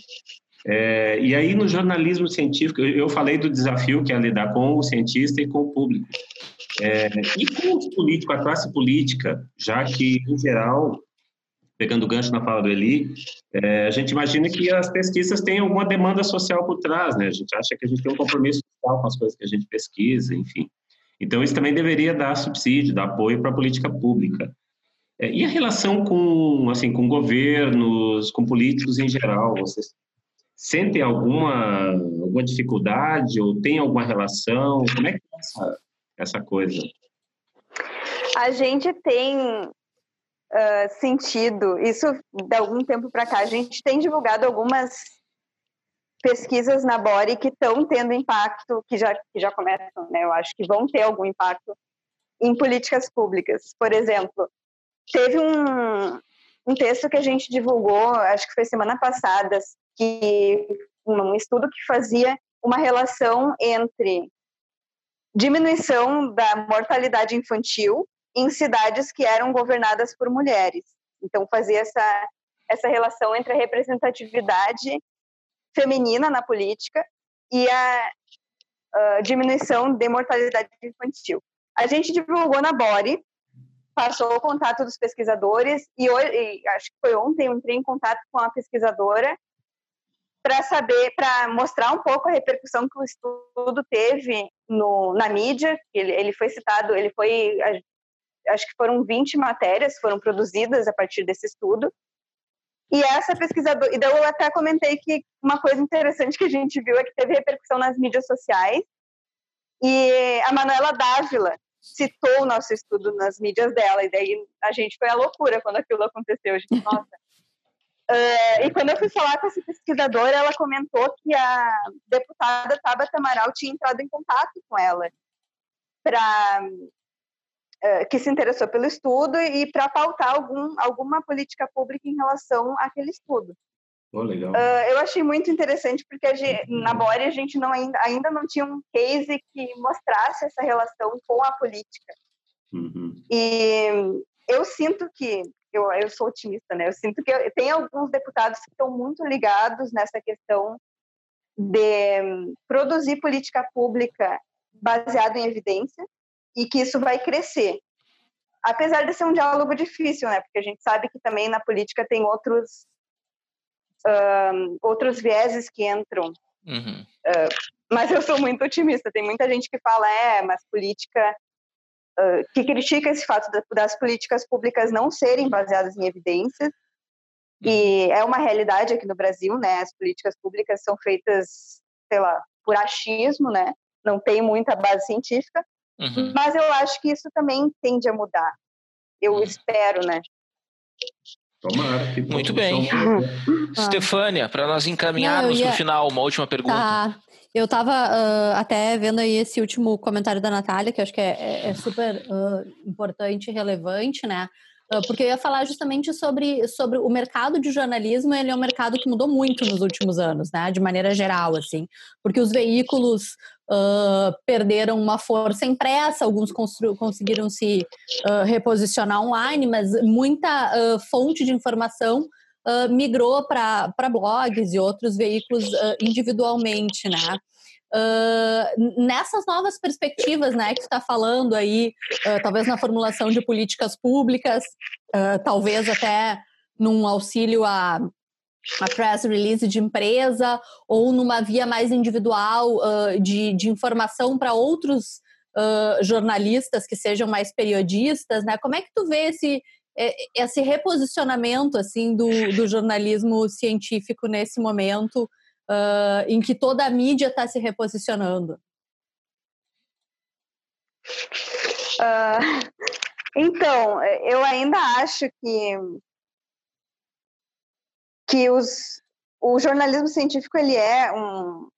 É, e aí, no jornalismo científico, eu falei do desafio que é lidar com o cientista e com o público. É, e com os políticos, a classe política, já que, em geral, pegando o gancho na fala do Eli, é, a gente imagina que as pesquisas têm alguma demanda social por trás, né? A gente acha que a gente tem um compromisso com as coisas que a gente pesquisa, enfim. Então, isso também deveria dar subsídio, dar apoio para a política pública. É, e a relação com, assim, com governos, com políticos em geral? Vocês sentem alguma, alguma dificuldade ou tem alguma relação? Como é que é essa, essa coisa? A gente tem uh, sentido, isso de algum tempo para cá, a gente tem divulgado algumas pesquisas na Bori que estão tendo impacto, que já, que já começam, né? Eu acho que vão ter algum impacto em políticas públicas. Por exemplo, teve um, um texto que a gente divulgou, acho que foi semana passada, que um estudo que fazia uma relação entre diminuição da mortalidade infantil em cidades que eram governadas por mulheres. Então fazia essa essa relação entre a representatividade feminina na política e a, diminuição de mortalidade infantil. A gente divulgou na Bore, passou o contato dos pesquisadores e, hoje, acho que foi ontem eu entrei em contato com a pesquisadora para saber, para mostrar um pouco a repercussão que o estudo teve no, na mídia. Ele, ele foi citado, ele foi, acho que foram 20 matérias foram produzidas a partir desse estudo. E essa pesquisadora, e daí eu até comentei que uma coisa interessante que a gente viu é que teve repercussão nas mídias sociais. E a Manuela Dávila citou o nosso estudo nas mídias dela, e daí a gente foi a loucura quando aquilo aconteceu. A gente, nossa. Uh, e quando eu fui falar com essa pesquisadora, ela comentou que a deputada Tabata Amaral tinha entrado em contato com ela para que se interessou pelo estudo e para pautar algum, alguma política pública em relação àquele estudo. Oh, legal. Uh, eu achei muito interessante porque gente, uhum. na Bore a gente não, ainda, ainda não tinha um case que mostrasse essa relação com a política. Uhum. E eu sinto que, eu, eu sou otimista, né? Eu sinto que eu, tem alguns deputados que estão muito ligados nessa questão de produzir política pública baseada em evidência e que isso vai crescer. Apesar de ser um diálogo difícil, né? Porque a gente sabe que também na política tem outros um, outros vieses que entram. Uhum. Uh, mas eu sou muito otimista. Tem muita gente que fala, é, mas política uh, que critica esse fato das políticas públicas não serem baseadas em evidências. E uhum. é uma realidade aqui no Brasil, né? As políticas públicas são feitas, sei lá, por achismo, né? Não tem muita base científica. Uhum. Mas eu acho que isso também tende a mudar. Eu uhum. espero, né? Tomara. Que Muito bem. Ah. Stefânia, para nós encaminharmos Não, ia... no final, uma última pergunta. Tá. Eu estava uh, até vendo aí esse último comentário da Natália, que acho que é, é, é super uh, importante e relevante, né? Uh, porque eu ia falar justamente sobre, sobre o mercado de jornalismo, ele é um mercado que mudou muito nos últimos anos, né? De maneira geral, assim. Porque os veículos uh, perderam uma força impressa, alguns conseguiram se uh, reposicionar online, mas muita uh, fonte de informação migrou para blogs e outros veículos individualmente, né? Uh, nessas novas perspectivas, né, que está falando aí, uh, talvez na formulação de políticas públicas, uh, talvez até num auxílio a uma press release de empresa ou numa via mais individual uh, de, de informação para outros jornalistas que sejam mais periodistas, né? Como é que tu vê esse, esse reposicionamento assim do, do jornalismo científico nesse momento uh, em que toda a mídia está se reposicionando? então, eu ainda acho que que os, o jornalismo científico ele é um,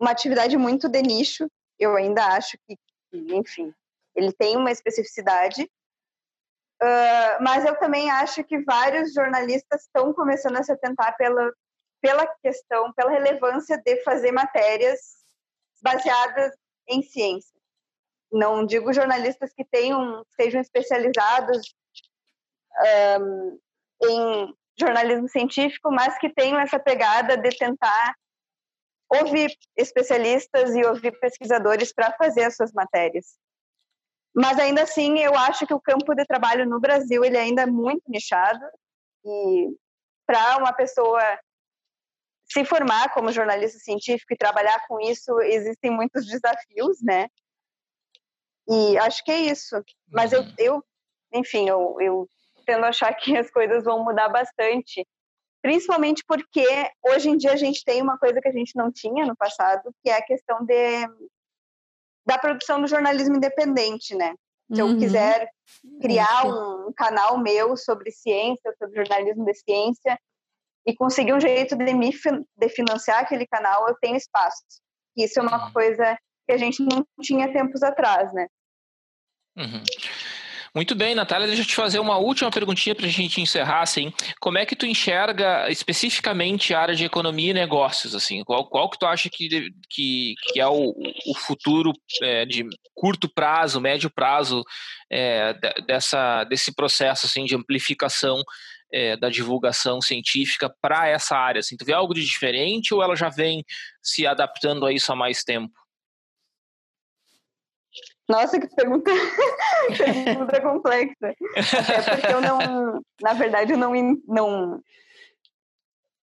uma atividade muito de nicho. Eu ainda acho que, enfim, ele tem uma especificidade. Uh, mas eu também acho que vários jornalistas estão começando a se atentar pela, pela questão, pela relevância de fazer matérias baseadas em ciência. Não digo jornalistas que tenham, sejam especializados um, em jornalismo científico, mas que tenham essa pegada de tentar ouvir especialistas e ouvir pesquisadores para fazer as suas matérias. Mas ainda assim, eu acho que o campo de trabalho no Brasil ele ainda é muito nichado e para uma pessoa se formar como jornalista científico e trabalhar com isso, existem muitos desafios, né? E acho que é isso. Mas eu, eu enfim, eu, eu tendo a achar que as coisas vão mudar bastante, principalmente porque hoje em dia a gente tem uma coisa que a gente não tinha no passado, que é a questão de, da produção do jornalismo independente, né? Se uhum. eu quiser criar um canal meu sobre ciência, sobre jornalismo de ciência, e conseguir um jeito de me de financiar aquele canal, eu tenho espaço. Isso é uma uhum. coisa que a gente não tinha tempos atrás, né? Uhum. Muito bem, Natália, deixa eu te fazer uma última perguntinha para a gente encerrar, assim. Como é que tu enxerga especificamente a área de economia e negócios, assim? Qual, qual que tu acha que, que, que é o, o futuro é, de curto prazo, médio prazo é, dessa, desse processo, assim, de amplificação é, da divulgação científica para essa área? Assim, tu vê algo de diferente ou ela já vem se adaptando a isso há mais tempo? Nossa, que pergunta, pergunta complexa. É porque eu não, na verdade, eu não, não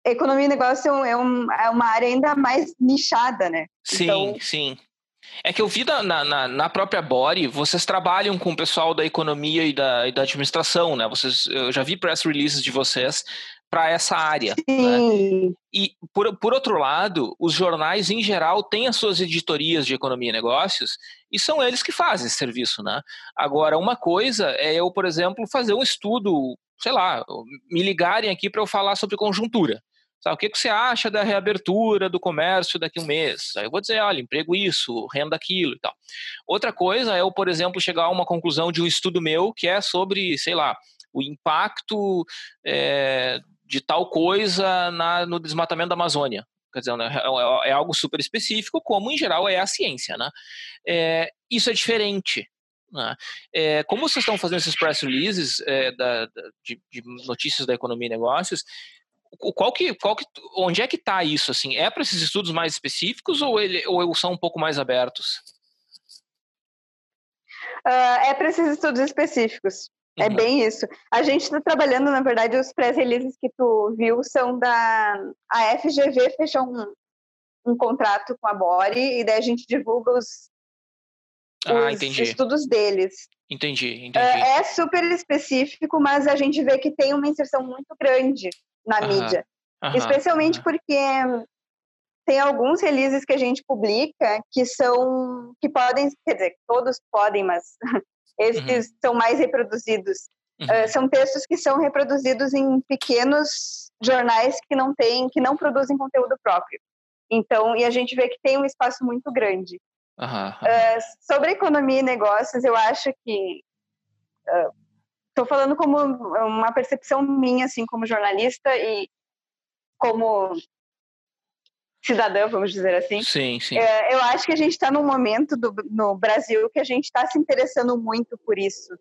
economia e negócio é, um, é, uma área ainda mais nichada, né? Sim, então... sim. É que eu vi na, na, na, própria Body, vocês trabalham com o pessoal da economia e da, e da administração, né? Vocês, eu já vi press releases de vocês para essa área. Né? E, por, por outro lado, os jornais, em geral, têm as suas editorias de economia e negócios e são eles que fazem esse serviço. Né? Agora, uma coisa é eu, por exemplo, fazer um estudo, sei lá, me ligarem aqui para eu falar sobre conjuntura. Sabe, o que, que você acha da reabertura do comércio daqui a um mês? Aí eu vou dizer, olha, emprego isso, renda aquilo e tal. Outra coisa é eu, por exemplo, chegar a uma conclusão de um estudo meu que é sobre, sei lá, o impacto é, de tal coisa na, no desmatamento da Amazônia. Quer dizer, né, é, é, algo super específico, como em geral é a ciência. Né? É, isso é diferente. É, como vocês estão fazendo esses press releases é, da, da, de, de, notícias da economia e negócios, qual que, qual que, onde é que está isso? Assim, é para esses estudos mais específicos ou, ele, ou são um pouco mais abertos? Uh, é para esses estudos específicos. É uhum. bem isso. A gente está trabalhando, na verdade, os press releases que tu viu são da. A FGV fechou um, um contrato com a Bori e daí a gente divulga os, ah, os estudos deles. Entendi, entendi. É, é, super específico, mas a gente vê que tem uma inserção muito grande na uhum. mídia. Uhum. Especialmente porque tem alguns releases que a gente publica que são. que podem. Quer dizer, todos podem, mas esses uhum. são mais reproduzidos. Uhum. Uh, são textos que são reproduzidos em pequenos jornais que não têm, que não produzem conteúdo próprio. Então, e a gente vê que tem um espaço muito grande. Uhum. Uh, sobre economia e negócios, eu acho que estou uh, falando como uma percepção minha, assim, como jornalista e como cidadã, vamos dizer assim. Sim, sim. É, eu acho que a gente está num momento do, no Brasil que a gente está se interessando muito por isso,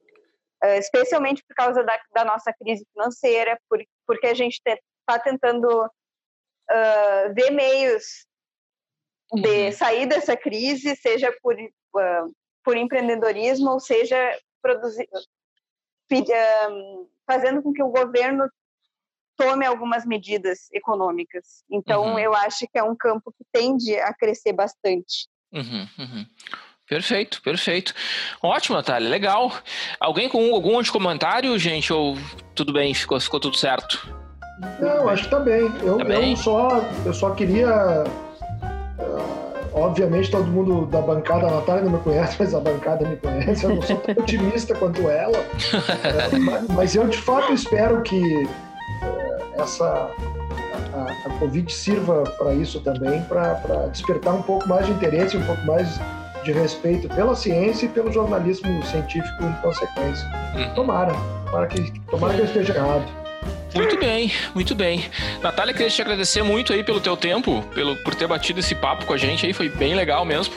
é, especialmente por causa da, da nossa crise financeira, por, porque a gente está tentando uh, ver meios de uhum. sair dessa crise, seja por, uh, por empreendedorismo, ou seja, produzir, uh, fazendo com que o governo tome algumas medidas econômicas. Então, uhum. eu acho que é um campo que tende a crescer bastante. Uhum, uhum. Perfeito, perfeito. Ótimo, Natália, legal. Alguém com algum outro comentário, gente? Ou tudo bem, ficou, ficou tudo certo? Não, acho que tá bem. Eu, tá bem? eu, só, eu só queria. Uh, obviamente, todo mundo da bancada, a Natália não me conhece, mas a bancada me conhece. Eu não sou tão otimista quanto ela. mas, eu, de fato, espero que essa a, a Covid sirva para isso também, para despertar um pouco mais de interesse, um pouco mais de respeito pela ciência e pelo jornalismo científico em consequência. Hum. Tomara, tomara que, tomara que eu esteja errado. Muito bem, muito bem. Natália, queria te agradecer muito aí pelo teu tempo, pelo, por ter batido esse papo com a gente aí, foi bem legal mesmo.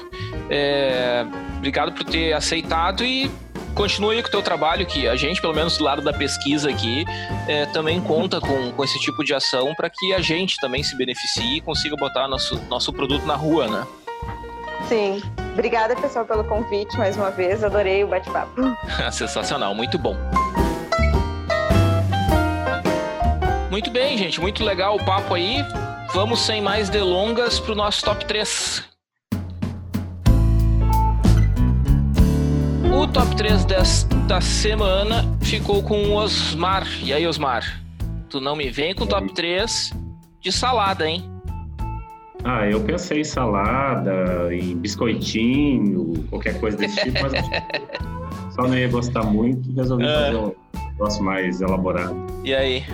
É, obrigado por ter aceitado e continue aí com o teu trabalho, que a gente, pelo menos do lado da pesquisa aqui, é, também conta com, com esse tipo de ação para que a gente também se beneficie e consiga botar nosso, nosso produto na rua, né? Sim. Obrigada, pessoal, pelo convite mais uma vez. Adorei o bate-papo. Sensacional, muito bom. Muito bem, gente, muito legal o papo aí. Vamos sem mais delongas para o nosso top 3. O top 3 desta semana ficou com o Osmar. E aí, Osmar? Tu não me vem com top 3 de salada, hein? Ah, eu pensei em salada, em biscoitinho, qualquer coisa desse tipo, mas só não ia gostar muito, resolvi ah. fazer um negócio mais elaborado. E aí?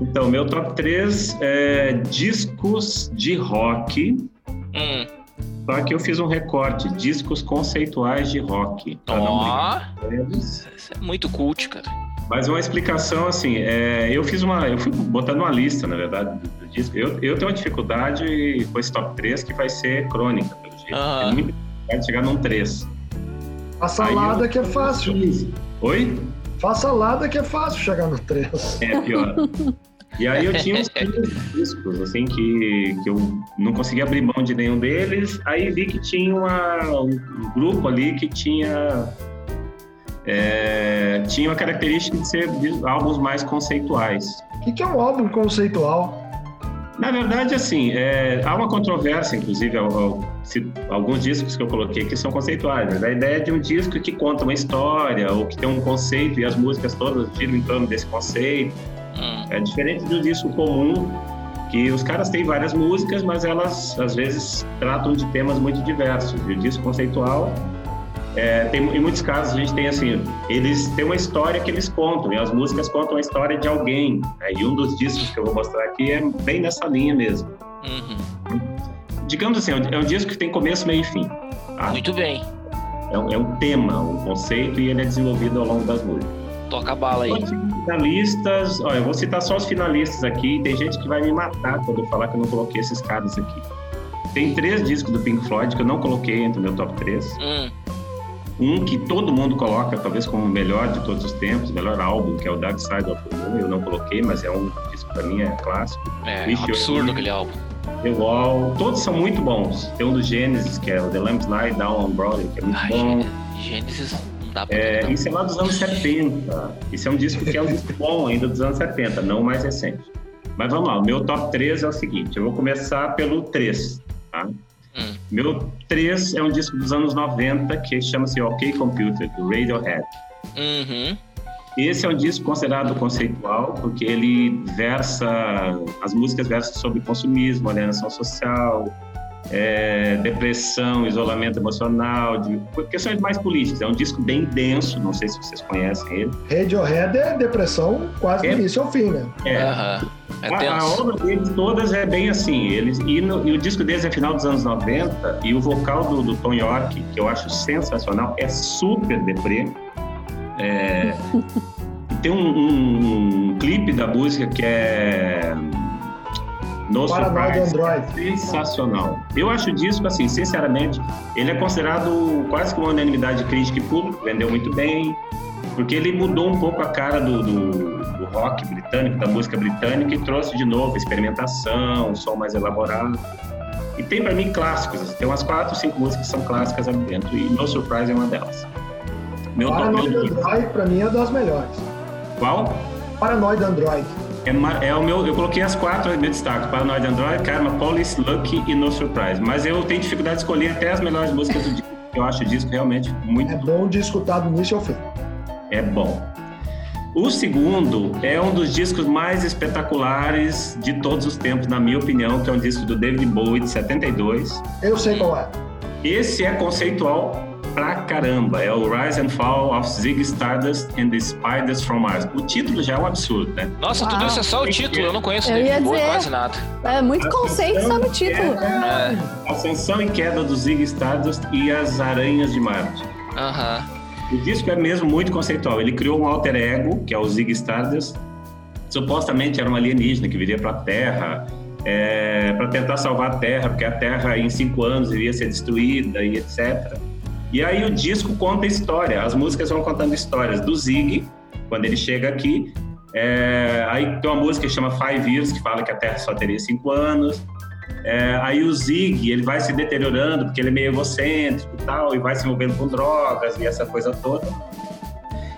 Então, meu top 3 é discos de rock. Hum. Só que eu fiz um recorte, discos conceituais de rock. Ó, oh, isso é muito cult, cara. Mas uma explicação, assim, é, eu fiz uma. Eu fui botando uma lista, na verdade, do, do disco. Eu, eu tenho uma dificuldade com esse top 3 que vai ser crônica, pelo jeito. Tem muita dificuldade de chegar num 3. A salada eu... que é fácil. Oi? Faça salada que é fácil chegar no 3. É pior. E aí eu tinha uns discos, assim, que, que eu não conseguia abrir mão de nenhum deles. Aí vi que tinha uma, um grupo ali que tinha é, tinha uma característica de ser álbuns mais conceituais. O que, que é um álbum conceitual? Na verdade, assim, é, há uma controvérsia, inclusive, ao, ao, se, alguns discos que eu coloquei aqui são conceituais. A ideia de um disco que conta uma história ou que tem um conceito e as músicas todas giram em torno desse conceito. Hum. É diferente do disco comum, que os caras têm várias músicas, mas elas, às vezes, tratam de temas muito diversos. E o disco conceitual é, tem, em muitos casos a gente tem assim, eles têm uma história que eles contam, e as músicas contam a história de alguém. Né? E um dos discos que eu vou mostrar aqui é bem nessa linha mesmo. Uhum. Digamos assim, é um disco que tem começo, meio e fim. Tá? Muito bem. É um, é um, tema, um conceito, e ele é desenvolvido ao longo das músicas. Toca a bala aí. Finalistas, ó, eu vou citar só os finalistas aqui, tem gente que vai me matar quando eu falar que eu não coloquei esses caras aqui. Tem três discos do Pink Floyd que eu não coloquei entre o meu top 3. Hum. Um que todo mundo coloca, talvez como o melhor de todos os tempos, o melhor álbum, que é o Dark Side of the Moon. Eu não coloquei, mas é um disco para mim é clássico. É, um absurdo aquele álbum. The Wall, todos são muito bons. Tem um do Genesis, que é o The Lambs Lie Down on Broadway, que é muito Ai, bom. Genesis dá pra é, Isso é lá dos anos 70. Isso é um disco que é um disco bom ainda dos anos 70, não mais recente. Mas vamos lá, o meu top 3 é o seguinte: eu vou começar pelo 3, tá? Hum. Meu 3 é um disco dos anos 90 que chama-se OK Computer, do Radiohead. Uhum. Esse é um disco considerado conceitual porque ele versa, as músicas versam sobre consumismo, alienação social, é, depressão, isolamento emocional, de questões mais políticas. É um disco bem denso, não sei se vocês conhecem ele. Radiohead é depressão quase é, do início ao fim, né? É. Uhum. É a, a, obra deles todas é bem assim. Eles, e, no, e, o disco deles é final dos anos 90 e o vocal do, do Tom York, que eu acho sensacional, é super deprê. É, tem um, um, um clipe da música que é no Paranoid Android. Sensacional. Eu acho o disco, assim, sinceramente, ele é considerado quase que uma unanimidade crítica e público, vendeu muito bem, porque ele mudou um pouco a cara do, do, do rock britânico, da música britânica, e trouxe de novo experimentação, um som mais elaborado. E tem para mim clássicos, assim, tem umas quatro, cinco músicas que são clássicas ali dentro, e No Surprise é uma delas. Meu Paranoid Android, para mim, é das melhores. Qual? Paranoid Android. É, é, o meu, eu coloquei as quatro meu destaque: Paranoid Android, Karma, Police, Lucky e No Surprise. Mas eu tenho dificuldade de escolher até as melhores músicas do disco. Eu acho o disco realmente muito É bom de escutar do início ao fim. É bom. O segundo é um dos discos mais espetaculares de todos os tempos, na minha opinião, que é um disco do David Bowie de 72. Eu sei qual é. Esse é conceitual pra caramba. É o Rise and Fall of Zig Stardust and the Spiders from Mars. O título já é um absurdo, né? Nossa, tudo isso é só o título, eu não conheço eu ia dizer, quase nada. É muito conceito só no título. É. Ascensão e queda do Zig Stardust e as Aranhas de Marte. Aham. O disco é mesmo muito conceitual. Ele criou um alter ego, que é o Zig Stardust. Supostamente era um alienígena que viria para a Terra é, para tentar salvar a Terra, porque a Terra em cinco anos iria ser destruída e etc. E aí o disco conta história, as músicas vão contando histórias do Zig, quando ele chega aqui. É, aí tem uma música que chama Five Years, que fala que a Terra só teria cinco anos. É, aí o Zig, ele vai se deteriorando porque ele é meio egocêntrico e tal, e vai se envolvendo com drogas e essa coisa toda.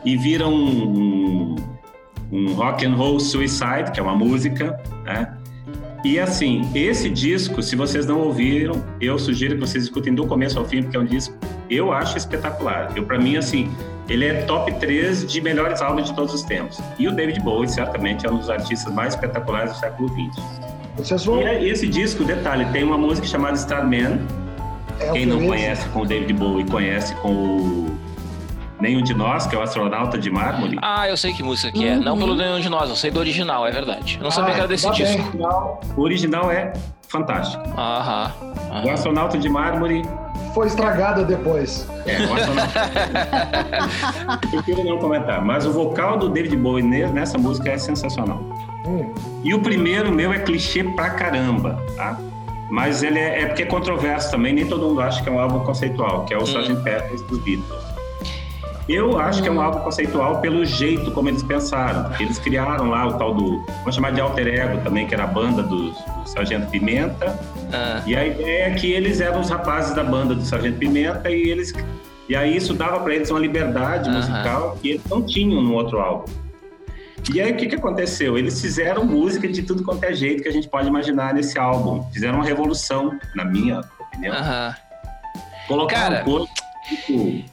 E vira um, um, um rock and roll suicide, que é uma música, né? E assim, esse disco, se vocês não ouviram, eu sugiro que vocês escutem do começo ao fim, porque é um disco eu acho espetacular. Eu para mim assim, ele é top 3 de melhores álbuns de todos os tempos. E o David Bowie certamente é um dos artistas mais espetaculares do século XX. Vocês vão... E esse disco, detalhe, tem uma música chamada Starman. É, Quem não conhece com o David Bowie conhece com o Nenhum de Nós, que é o astronauta de mármore. Ah, eu sei que música que é. Uhum. Não pelo nenhum de nós, eu sei do original, é verdade. Eu não sabia Ah, que era desse tá bem. disco. O original é fantástico. Aham. O aham. astronauta de mármore Foi estragada depois. é o astronauta. Eu prefiro não comentar, mas o vocal do David Bowie ne- nessa música é sensacional. Hum. E o primeiro meu é clichê pra caramba, tá? Mas ele é, é porque é controverso também, nem todo mundo acha que é um álbum conceitual, que é o Sgt. Pepper's dos Beatles. Eu acho que é um álbum conceitual pelo jeito como eles pensaram. Eles criaram lá o tal do, vamos chamar de alter ego também, que era a banda do, do Sargento Pimenta. Ah, E a ideia é que eles eram os rapazes da banda do Sargento Pimenta e eles e aí isso dava para eles uma liberdade musical que eles não tinham no outro álbum. E aí o que, que aconteceu? Eles fizeram música de tudo quanto é jeito que a gente pode imaginar nesse álbum. Fizeram uma revolução, na minha opinião. aham. Colocaram Cara, coisa, tipo,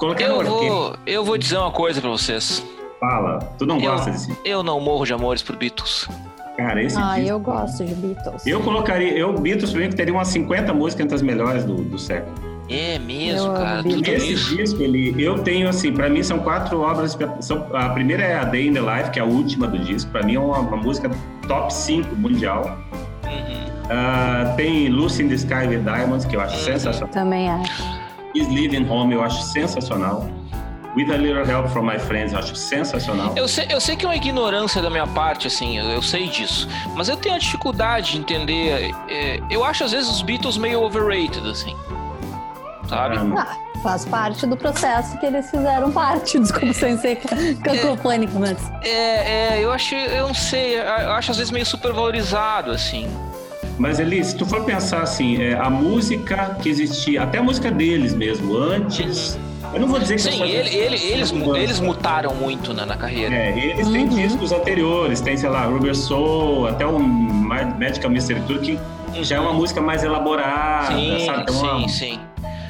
Eu vou, eu vou dizer uma coisa pra vocês. Fala, tu não Eu- gosta desse? Eu não morro de amores por Beatles. Cara, esse Ah, disco- eu gosto de Beatles. Eu colocaria, eu, Beatles, pra mim, que teria umas 50 músicas entre as melhores do, do século. É mesmo, Eu cara. Tudo Esse isso. disco, ele, eu tenho assim, pra mim são quatro obras. São, a primeira é a Day in the Life, que é a última do disco. Pra mim é uma, uma música top 5 mundial. Uhum. Ah, tem Lucy in the Sky with Diamonds, que eu acho Uhum. sensacional. Também acho. Is Living Home, eu acho sensacional. With a Little Help from My Friends, eu acho sensacional. Eu sei, eu sei que é uma ignorância da minha parte, assim, eu, eu sei disso. Mas eu tenho a dificuldade de entender. é, eu acho às vezes os Beatles meio overrated, assim. Sabe? Ah, Ah, faz parte do processo que eles fizeram parte. Desculpa sem ser cacofônico, mas. É, é, eu acho, eu não sei, eu acho às vezes meio supervalorizado, assim. Mas Eli, se tu for pensar assim, é, a música que existia, até a música deles mesmo, antes. Eu não vou dizer que Sim, ele, ele- eles, eles mutaram muito na, na carreira. É, eles têm Uhum. discos anteriores, tem, sei lá, Rubber Soul, até o Magical Mystery Tour, que já é uma música mais elaborada, Sim, sabe? Tem uma- sim, sim.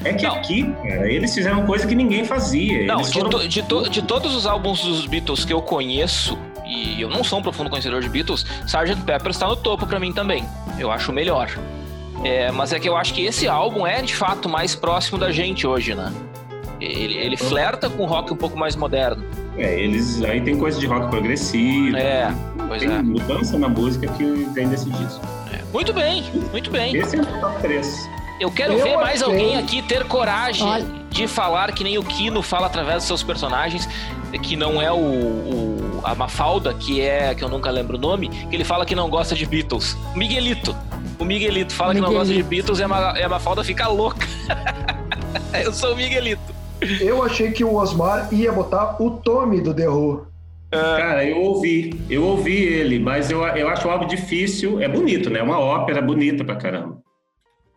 É que Não. aqui, cara, eles fizeram coisa que ninguém fazia. Não, eles de, foram- to- de, to- de todos os álbuns dos Beatles que eu conheço, e eu não sou um profundo conhecedor de Beatles, Sgt. Pepper está no topo pra mim também. Eu acho melhor. É, mas é que eu acho que esse álbum é de fato mais próximo da gente hoje, né? Ele, ele flerta com rock um pouco mais moderno. É, eles aí tem coisa de rock progressivo. É, pois tem é. mudança na música que vem desse disco. Muito bem, muito bem. Esse é o top 3. Eu quero Eu ver mais achei- alguém aqui ter coragem Olha. de falar que nem o Kino fala através dos seus personagens, que não é o, o- a Mafalda, que é que eu nunca lembro o nome, que ele fala que não gosta de Beatles. Miguelito. O Miguelito fala que não gosta de Miguelito. Beatles e a, e a Mafalda fica louca. eu sou o Miguelito. Eu achei que o Osmar ia botar o Tommy do The Who. Cara, eu ouvi, eu ouvi ele, mas eu, eu acho o álbum difícil. É bonito, né? É uma ópera bonita pra caramba.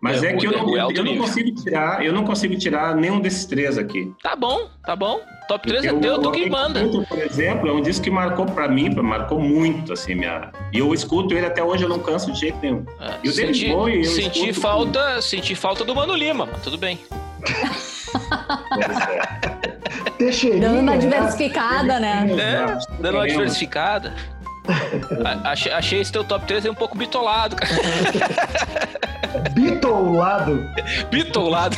Mas É, é, que eu é não, alto eu não consigo tirar, eu não consigo tirar nenhum desses três aqui. Tá bom, tá bom. Top 3 é Eu- teu, tu o que manda. Agriculture, por exemplo, é um disco que marcou pra mim, marcou muito, assim, minha... E eu escuto ele até hoje, eu não canso de jeito nenhum. É, E o David senti, Bowie, eu senti escuto- falta, senti falta do Mano Lima, mas tudo bem. Teixeirinha. Dando uma né? diversificada, né? É, dando uma diversificada. Achei, achei esse teu top 3 aí um pouco bitolado, cara. Bitolado. Bitolado.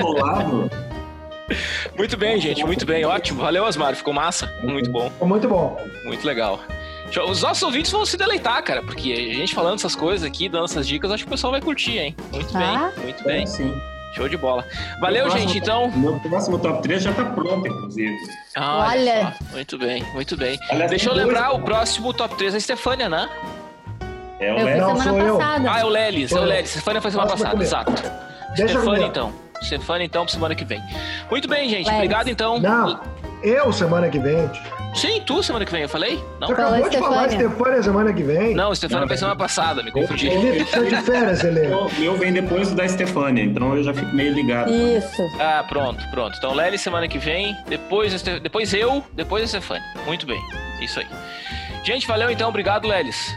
Colado. Muito bem, gente, muito bem. Ótimo. Valeu, Osmar. Ficou massa. Muito bom, Muito bom. muito legal. Os nossos ouvintes vão se deleitar, cara, porque a gente falando essas coisas aqui, dando essas dicas, acho que o pessoal vai curtir, hein? Muito Ah. bem, muito bem. É, sim. Show de bola. Valeu, próximo- gente, então. Meu próximo top 3 já tá pronto, inclusive. Olha. só. Muito bem, muito bem. Aliás, Deixa eu lembrar, o próximo top 3 é a Stefânia, né? É o Eu Led. Não, semana sou eu. passada. Ah, é o Lelis, é o. Lelis. Stefânia foi semana passada, exato. Deixa comigo. então. Stefânia, então, pra semana que vem. Muito bem, gente. Lelis. Obrigado, então. Não. eu semana que vem. Sim, tu semana que vem, eu falei? Não? Você acabou de falar Stefânia semana que vem. Não, Stefânia foi semana passada, me confundi. Ele precisa de férias, Helena. Eu, eu venho depois da Stefânia, então eu já fico meio ligado. Isso. Ah, pronto, pronto. Então Lely semana que vem, depois, depois eu, depois a Stefânia. Muito bem, isso aí. Gente, valeu então, obrigado, Lelis.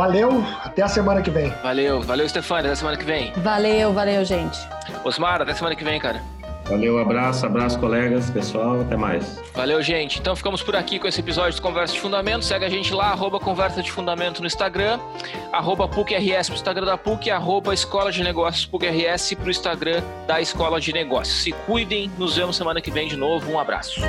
Valeu, até a semana que vem. Valeu, valeu, Stefania, até a semana que vem. Valeu, valeu, gente. Osmar, até semana que vem, cara. Valeu, abraço, abraço, colegas, pessoal, até mais. Valeu, gente. Então ficamos por aqui com esse episódio de Conversa de Fundamento. Segue a gente lá, arroba Conversa de Fundamento no Instagram, arroba PUCRS pro Instagram da PUC, arroba Escola de Negócios PUCRS pro Instagram da Escola de Negócios. Se cuidem, nos vemos semana que vem de novo. Um abraço.